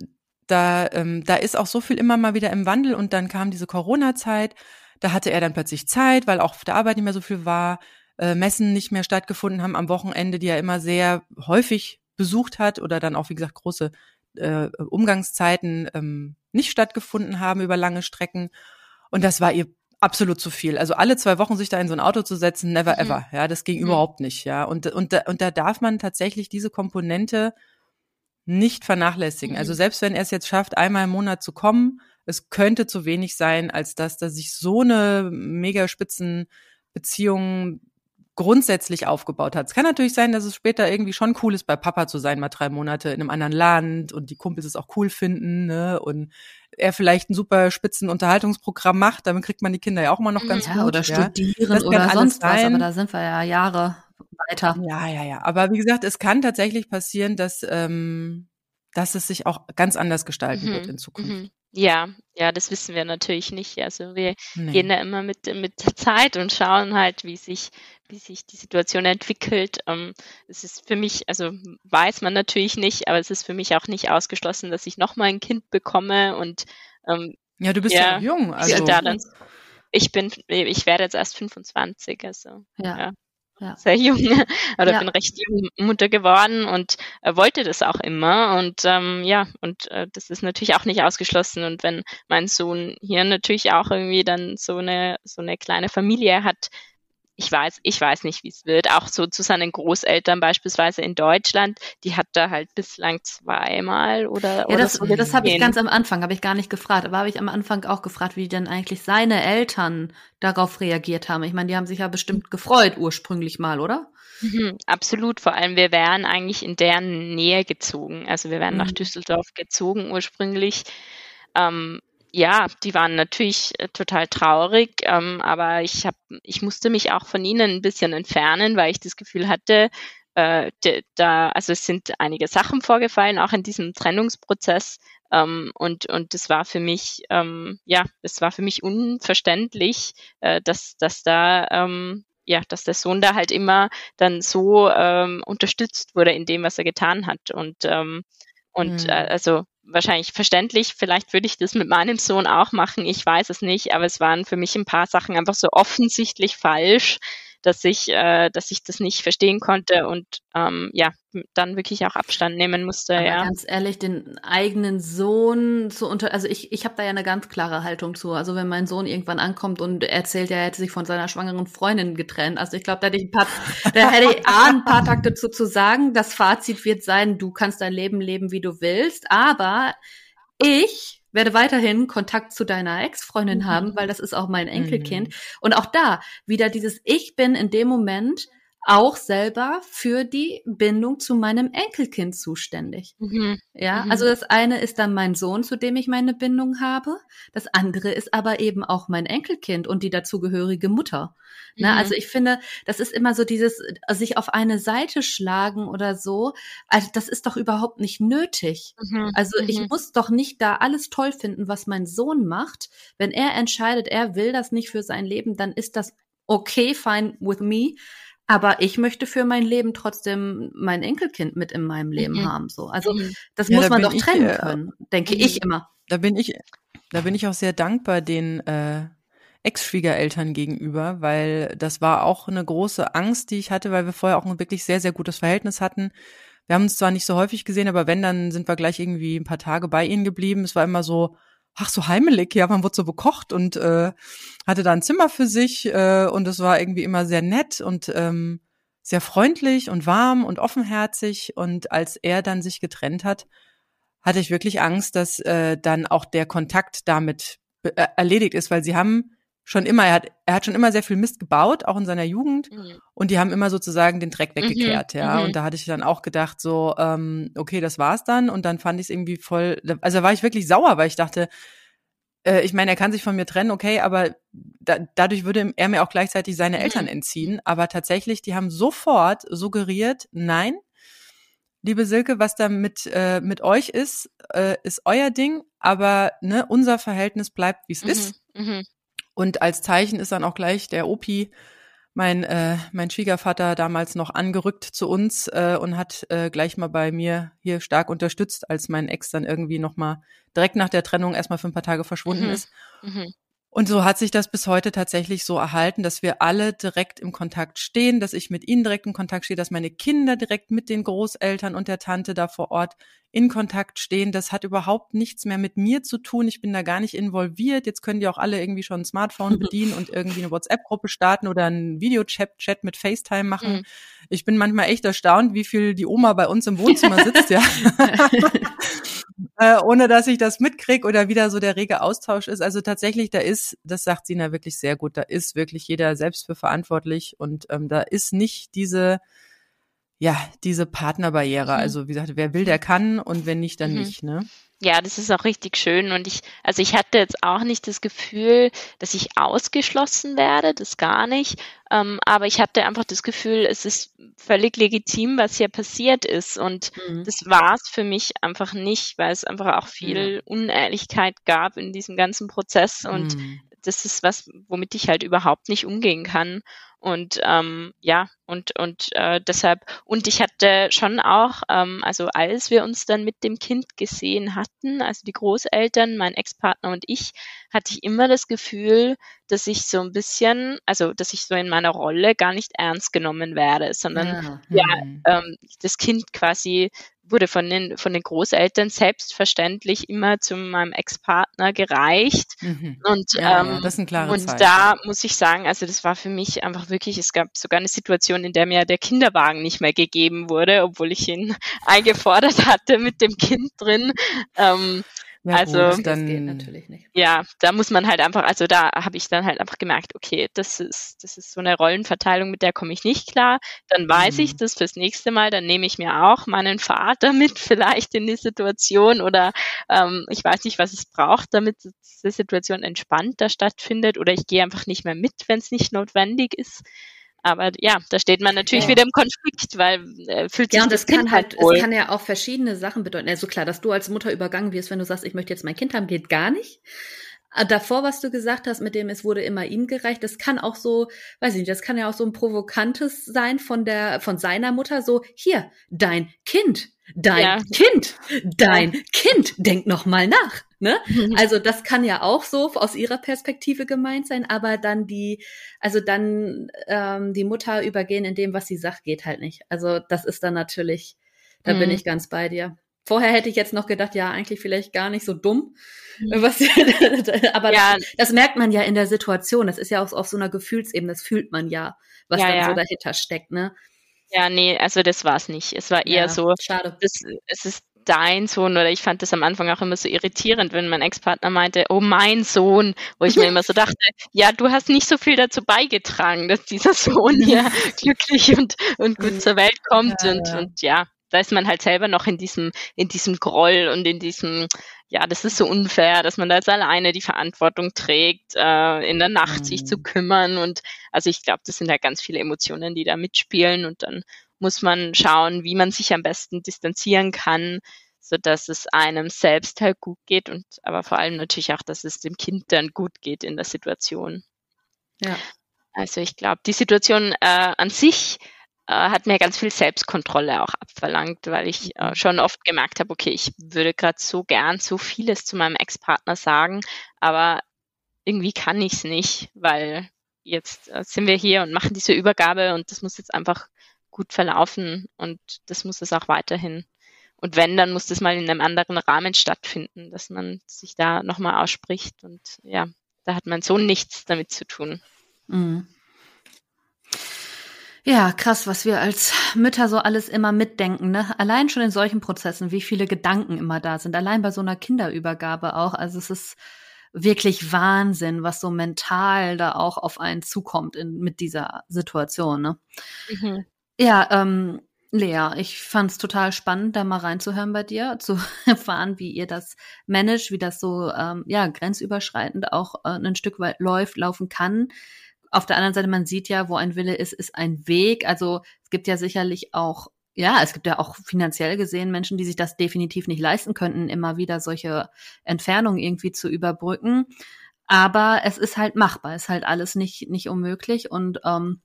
da, ähm, da ist auch so viel immer mal wieder im Wandel und dann kam diese Corona-Zeit, da hatte er dann plötzlich Zeit, weil auch auf der Arbeit nicht mehr so viel war, äh, Messen nicht mehr stattgefunden haben am Wochenende, die er immer sehr häufig besucht hat oder dann auch, wie gesagt, große äh, Umgangszeiten ähm, nicht stattgefunden haben über lange Strecken. Und das war ihr absolut zu viel. Also alle zwei Wochen sich da in so ein Auto zu setzen, never mhm. ever. Ja, das ging mhm. überhaupt nicht. Ja, und und da, und da darf man tatsächlich diese Komponente nicht vernachlässigen. Also mhm. Also selbst wenn er es jetzt schafft, einmal im Monat zu kommen, es könnte zu wenig sein, als dass da sich so eine mega spitzen Beziehung grundsätzlich aufgebaut hat. Es kann natürlich sein, dass es später irgendwie schon cool ist, bei Papa zu sein, mal drei Monate in einem anderen Land und die Kumpels es auch cool finden, ne? Und er vielleicht ein super spitzen Unterhaltungsprogramm macht, damit kriegt man die Kinder ja auch immer noch ganz
ja,
gut.
Oder studieren oder sonst was, aber da sind wir ja Jahre weiter.
Ja, ja, ja. Aber wie gesagt, es kann tatsächlich passieren, dass, ähm, dass es sich auch ganz anders gestalten mhm. wird in Zukunft. Mhm.
Ja, ja, das wissen wir natürlich nicht. Also wir nee. gehen da immer mit, mit der Zeit und schauen halt, wie sich, wie sich die Situation entwickelt. Ähm, es ist für mich, also weiß man natürlich nicht, aber es ist für mich auch nicht ausgeschlossen, dass ich nochmal ein Kind bekomme und ähm,
ja, du bist ja, ja jung. Also.
Dann, ich bin, ich werde jetzt erst 25, also
ja. ja
ja. sehr jung oder ja. bin recht jung Mutter geworden und äh, wollte das auch immer und ähm, ja und äh, das ist natürlich auch nicht ausgeschlossen und wenn mein Sohn hier natürlich auch irgendwie dann so eine so eine kleine Familie hat ich weiß, ich weiß nicht, wie es wird. Auch so zu seinen Großeltern beispielsweise in Deutschland, die hat da halt bislang zweimal oder.
Ja,
oder
das, so das habe ich ganz am Anfang, habe ich gar nicht gefragt. Aber habe ich am Anfang auch gefragt, wie denn eigentlich seine Eltern darauf reagiert haben. Ich meine, die haben sich ja bestimmt gefreut ursprünglich mal, oder?
Mhm, absolut. Vor allem, wir wären eigentlich in deren Nähe gezogen. Also wir wären mhm. nach Düsseldorf gezogen ursprünglich. Ähm, ja, die waren natürlich äh, total traurig, ähm, aber ich hab, ich musste mich auch von ihnen ein bisschen entfernen, weil ich das Gefühl hatte, äh, de, da, also es sind einige Sachen vorgefallen, auch in diesem Trennungsprozess. Ähm, und, und das war für mich, ähm, ja, das war für mich unverständlich, äh, dass, dass da, ähm, ja, dass der Sohn da halt immer dann so ähm, unterstützt wurde in dem, was er getan hat. Und ähm, und mhm. äh, also wahrscheinlich verständlich, vielleicht würde ich das mit meinem Sohn auch machen, ich weiß es nicht, aber es waren für mich ein paar Sachen einfach so offensichtlich falsch, dass ich, äh, dass ich das nicht verstehen konnte und ähm, ja, dann wirklich auch Abstand nehmen musste.
Aber
ja.
Ganz ehrlich, den eigenen Sohn zu unter, also ich, ich habe da ja eine ganz klare Haltung zu. Also wenn mein Sohn irgendwann ankommt und erzählt, er hätte sich von seiner schwangeren Freundin getrennt, also ich glaube, da hätte ich ein paar, da hätte ich A, ein paar Takte zu, zu sagen. Das Fazit wird sein, du kannst dein Leben leben, wie du willst, aber ich werde weiterhin Kontakt zu deiner Ex-Freundin mhm. haben, weil das ist auch mein Enkelkind. Mhm. Und auch da wieder dieses Ich bin in dem Moment auch selber für die Bindung zu meinem Enkelkind zuständig. Mhm. Ja, mhm. also das eine ist dann mein Sohn, zu dem ich meine Bindung habe. Das andere ist aber eben auch mein Enkelkind und die dazugehörige Mutter. Ne, mhm. Na, also ich finde, das ist immer so dieses sich auf eine Seite schlagen oder so. Also das ist doch überhaupt nicht nötig. Mhm. Also ich mhm. muss doch nicht da alles toll finden, was mein Sohn macht. Wenn er entscheidet, er will das nicht für sein Leben, dann ist das okay, fine with me. Aber ich möchte für mein Leben trotzdem mein Enkelkind mit in meinem Leben mhm. haben. So, also mhm. das ja, muss da man doch ich, trennen äh, können, denke mhm. ich immer.
Da bin ich, da bin ich auch sehr dankbar den äh, Ex-Schwiegereltern gegenüber, weil das war auch eine große Angst, die ich hatte, weil wir vorher auch ein wirklich sehr, sehr gutes Verhältnis hatten. Wir haben uns zwar nicht so häufig gesehen, aber wenn, dann sind wir gleich irgendwie ein paar Tage bei ihnen geblieben. Es war immer so, ach so heimelig, ja, man wurde so bekocht und äh, hatte da ein Zimmer für sich äh, und es war irgendwie immer sehr nett und ähm, sehr freundlich und warm und offenherzig. Und als er dann sich getrennt hat, hatte ich wirklich Angst, dass äh, dann auch der Kontakt damit äh, erledigt ist, weil sie haben schon immer, er hat, er hat schon immer sehr viel Mist gebaut, auch in seiner Jugend. Mhm. Und die haben immer sozusagen den Dreck mhm, weggekehrt, mhm, ja. Und da hatte ich dann auch gedacht, so, ähm, okay, das war's dann. Und dann fand ich es irgendwie voll, also war ich wirklich sauer, weil ich dachte, äh, ich meine, er kann sich von mir trennen, okay, aber da, dadurch würde er mir auch gleichzeitig seine mhm. Eltern entziehen. Aber tatsächlich, die haben sofort suggeriert, nein, liebe Silke, was da mit, äh, mit euch ist, äh, ist euer Ding, aber ne, unser Verhältnis bleibt, wie es mhm, ist. Mhm. Und als Zeichen ist dann auch gleich der Opi, mein, äh, mein Schwiegervater, damals noch angerückt zu uns äh, und hat äh, gleich mal bei mir hier stark unterstützt, als mein Ex dann irgendwie nochmal direkt nach der Trennung erstmal für ein paar Tage verschwunden mhm. ist. Mhm. Und so hat sich das bis heute tatsächlich so erhalten, dass wir alle direkt im Kontakt stehen, dass ich mit ihnen direkt in Kontakt stehe, dass meine Kinder direkt mit den Großeltern und der Tante da vor Ort in Kontakt stehen. Das hat überhaupt nichts mehr mit mir zu tun. Ich bin da gar nicht involviert. Jetzt können die auch alle irgendwie schon ein Smartphone bedienen und irgendwie eine WhatsApp-Gruppe starten oder einen Videochat mit FaceTime machen. Mhm. Ich bin manchmal echt erstaunt, wie viel die Oma bei uns im Wohnzimmer sitzt, ja. äh, ohne dass ich das mitkrieg oder wieder so der rege Austausch ist. Also tatsächlich, da ist, das sagt Sina wirklich sehr gut, da ist wirklich jeder selbst für verantwortlich und ähm, da ist nicht diese ja, diese Partnerbarriere. Mhm. Also wie gesagt, wer will, der kann und wenn nicht, dann mhm. nicht, ne?
Ja, das ist auch richtig schön. Und ich, also ich hatte jetzt auch nicht das Gefühl, dass ich ausgeschlossen werde, das gar nicht. Ähm, aber ich hatte einfach das Gefühl, es ist völlig legitim, was hier passiert ist. Und mhm. das war es für mich einfach nicht, weil es einfach auch viel ja. Unehrlichkeit gab in diesem ganzen Prozess. Und mhm. das ist was, womit ich halt überhaupt nicht umgehen kann. Und ähm, ja, und, und äh, deshalb, und ich hatte schon auch, ähm, also als wir uns dann mit dem Kind gesehen hatten, also die Großeltern, mein Ex-Partner und ich, hatte ich immer das Gefühl, dass ich so ein bisschen, also dass ich so in meiner Rolle gar nicht ernst genommen werde, sondern ja, ja hm. ähm, das Kind quasi wurde von den, von den Großeltern selbstverständlich immer zu meinem Ex-Partner gereicht. Mhm. Und, ja, ähm, ja, das ist ein klares und Zeichen. da muss ich sagen, also das war für mich einfach wirklich, es gab sogar eine Situation, in der mir der Kinderwagen nicht mehr gegeben wurde, obwohl ich ihn eingefordert hatte mit dem Kind drin. Ähm, ja, also gut, dann, das geht natürlich nicht. Ja, da muss man halt einfach, also da habe ich dann halt einfach gemerkt, okay, das ist, das ist so eine Rollenverteilung, mit der komme ich nicht klar. Dann weiß mhm. ich das fürs nächste Mal, dann nehme ich mir auch meinen Vater mit vielleicht in die Situation oder ähm, ich weiß nicht, was es braucht, damit diese Situation entspannter stattfindet oder ich gehe einfach nicht mehr mit, wenn es nicht notwendig ist. Aber ja, da steht man natürlich ja. wieder im Konflikt, weil äh, fühlt sich
Ja, und das, das kann halt, wohl. es kann ja auch verschiedene Sachen bedeuten. Also klar, dass du als Mutter übergangen wirst, wenn du sagst, ich möchte jetzt mein Kind haben, geht gar nicht. Äh, davor, was du gesagt hast, mit dem es wurde immer ihm gereicht, das kann auch so, weiß ich nicht, das kann ja auch so ein provokantes sein von der, von seiner Mutter, so, hier, dein Kind, dein ja. Kind, dein ja. Kind, denk noch mal nach. Ne? Also das kann ja auch so aus ihrer Perspektive gemeint sein, aber dann die, also dann ähm, die Mutter übergehen in dem, was sie sagt, geht halt nicht. Also das ist dann natürlich, da mhm. bin ich ganz bei dir. Vorher hätte ich jetzt noch gedacht, ja, eigentlich vielleicht gar nicht so dumm. Mhm. Was, aber ja. das, das, merkt man ja in der Situation. Das ist ja auch auf so einer Gefühlsebene, das fühlt man ja, was ja, dann ja. so dahinter steckt, ne?
Ja, nee, also das war es nicht. Es war eher ja, so, schade. Das, es ist dein Sohn oder ich fand das am Anfang auch immer so irritierend, wenn mein Ex-Partner meinte, oh mein Sohn, wo ich mir immer so dachte, ja, du hast nicht so viel dazu beigetragen, dass dieser Sohn hier glücklich und, und gut zur Welt kommt ja, und, ja. und ja, da ist man halt selber noch in diesem, in diesem Groll und in diesem, ja, das ist so unfair, dass man da jetzt alleine die Verantwortung trägt, äh, in der Nacht mhm. sich zu mhm. kümmern und also ich glaube, das sind halt ganz viele Emotionen, die da mitspielen und dann muss man schauen, wie man sich am besten distanzieren kann, so dass es einem selbst halt gut geht und aber vor allem natürlich auch, dass es dem Kind dann gut geht in der Situation. Ja. Also ich glaube, die Situation äh, an sich äh, hat mir ganz viel Selbstkontrolle auch abverlangt, weil ich äh, mhm. schon oft gemerkt habe, okay, ich würde gerade so gern so vieles zu meinem Ex-Partner sagen, aber irgendwie kann ich es nicht, weil jetzt äh, sind wir hier und machen diese Übergabe und das muss jetzt einfach gut verlaufen und das muss es auch weiterhin. Und wenn, dann muss das mal in einem anderen Rahmen stattfinden, dass man sich da nochmal ausspricht. Und ja, da hat mein Sohn nichts damit zu tun. Mhm.
Ja, krass, was wir als Mütter so alles immer mitdenken, ne? Allein schon in solchen Prozessen, wie viele Gedanken immer da sind. Allein bei so einer Kinderübergabe auch. Also es ist wirklich Wahnsinn, was so mental da auch auf einen zukommt in, mit dieser Situation, ne? Mhm. Ja, ähm, Lea, ich fand's total spannend, da mal reinzuhören bei dir, zu erfahren, wie ihr das managt, wie das so ähm, ja grenzüberschreitend auch äh, ein Stück weit läuft, laufen kann. Auf der anderen Seite, man sieht ja, wo ein Wille ist, ist ein Weg. Also es gibt ja sicherlich auch, ja, es gibt ja auch finanziell gesehen Menschen, die sich das definitiv nicht leisten könnten, immer wieder solche Entfernungen irgendwie zu überbrücken. Aber es ist halt machbar, es ist halt alles nicht nicht unmöglich und ähm,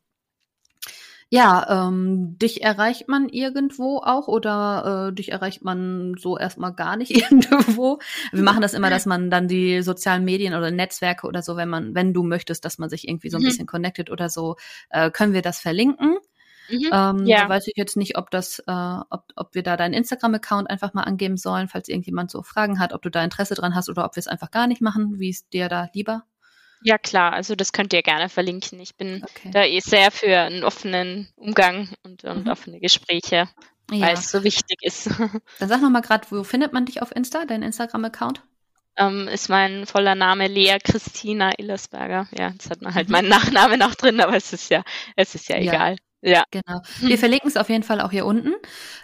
ja, ähm, dich erreicht man irgendwo auch oder äh, dich erreicht man so erstmal gar nicht irgendwo. Wir machen das immer, dass man dann die sozialen Medien oder Netzwerke oder so, wenn man, wenn du möchtest, dass man sich irgendwie so ein mhm. bisschen connected oder so, äh, können wir das verlinken. Mhm. Ähm, ja. Da weiß ich jetzt nicht, ob das, äh, ob, ob wir da deinen Instagram-Account einfach mal angeben sollen, falls irgendjemand so Fragen hat, ob du da Interesse dran hast oder ob wir es einfach gar nicht machen. Wie ist dir da lieber?
Ja, klar, also das könnt ihr gerne verlinken. Ich bin okay. da eh sehr für einen offenen Umgang und, und mhm. offene Gespräche. ja. weil es so wichtig ist.
Dann sag noch mal gerade, wo findet man dich auf Insta, dein Instagram-Account?
Ähm, ist mein voller Name Lea Christina Illersberger. Ja, jetzt hat man halt meinen Nachnamen noch drin, aber es ist ja, es ist ja, ja. egal. Ja.
Genau. Wir verlinken es auf jeden Fall auch hier unten.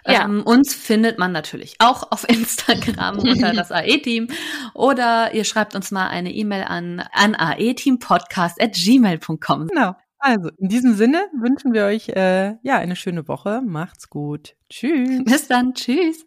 Ja. Ähm, uns findet man natürlich auch auf Instagram unter das AE-Team oder ihr schreibt uns mal eine E-Mail an, an aeteampodcast.gmail.com.
Genau. Also, in diesem Sinne wünschen wir euch äh, ja eine schöne Woche. Macht's gut. Tschüss.
Bis dann. Tschüss.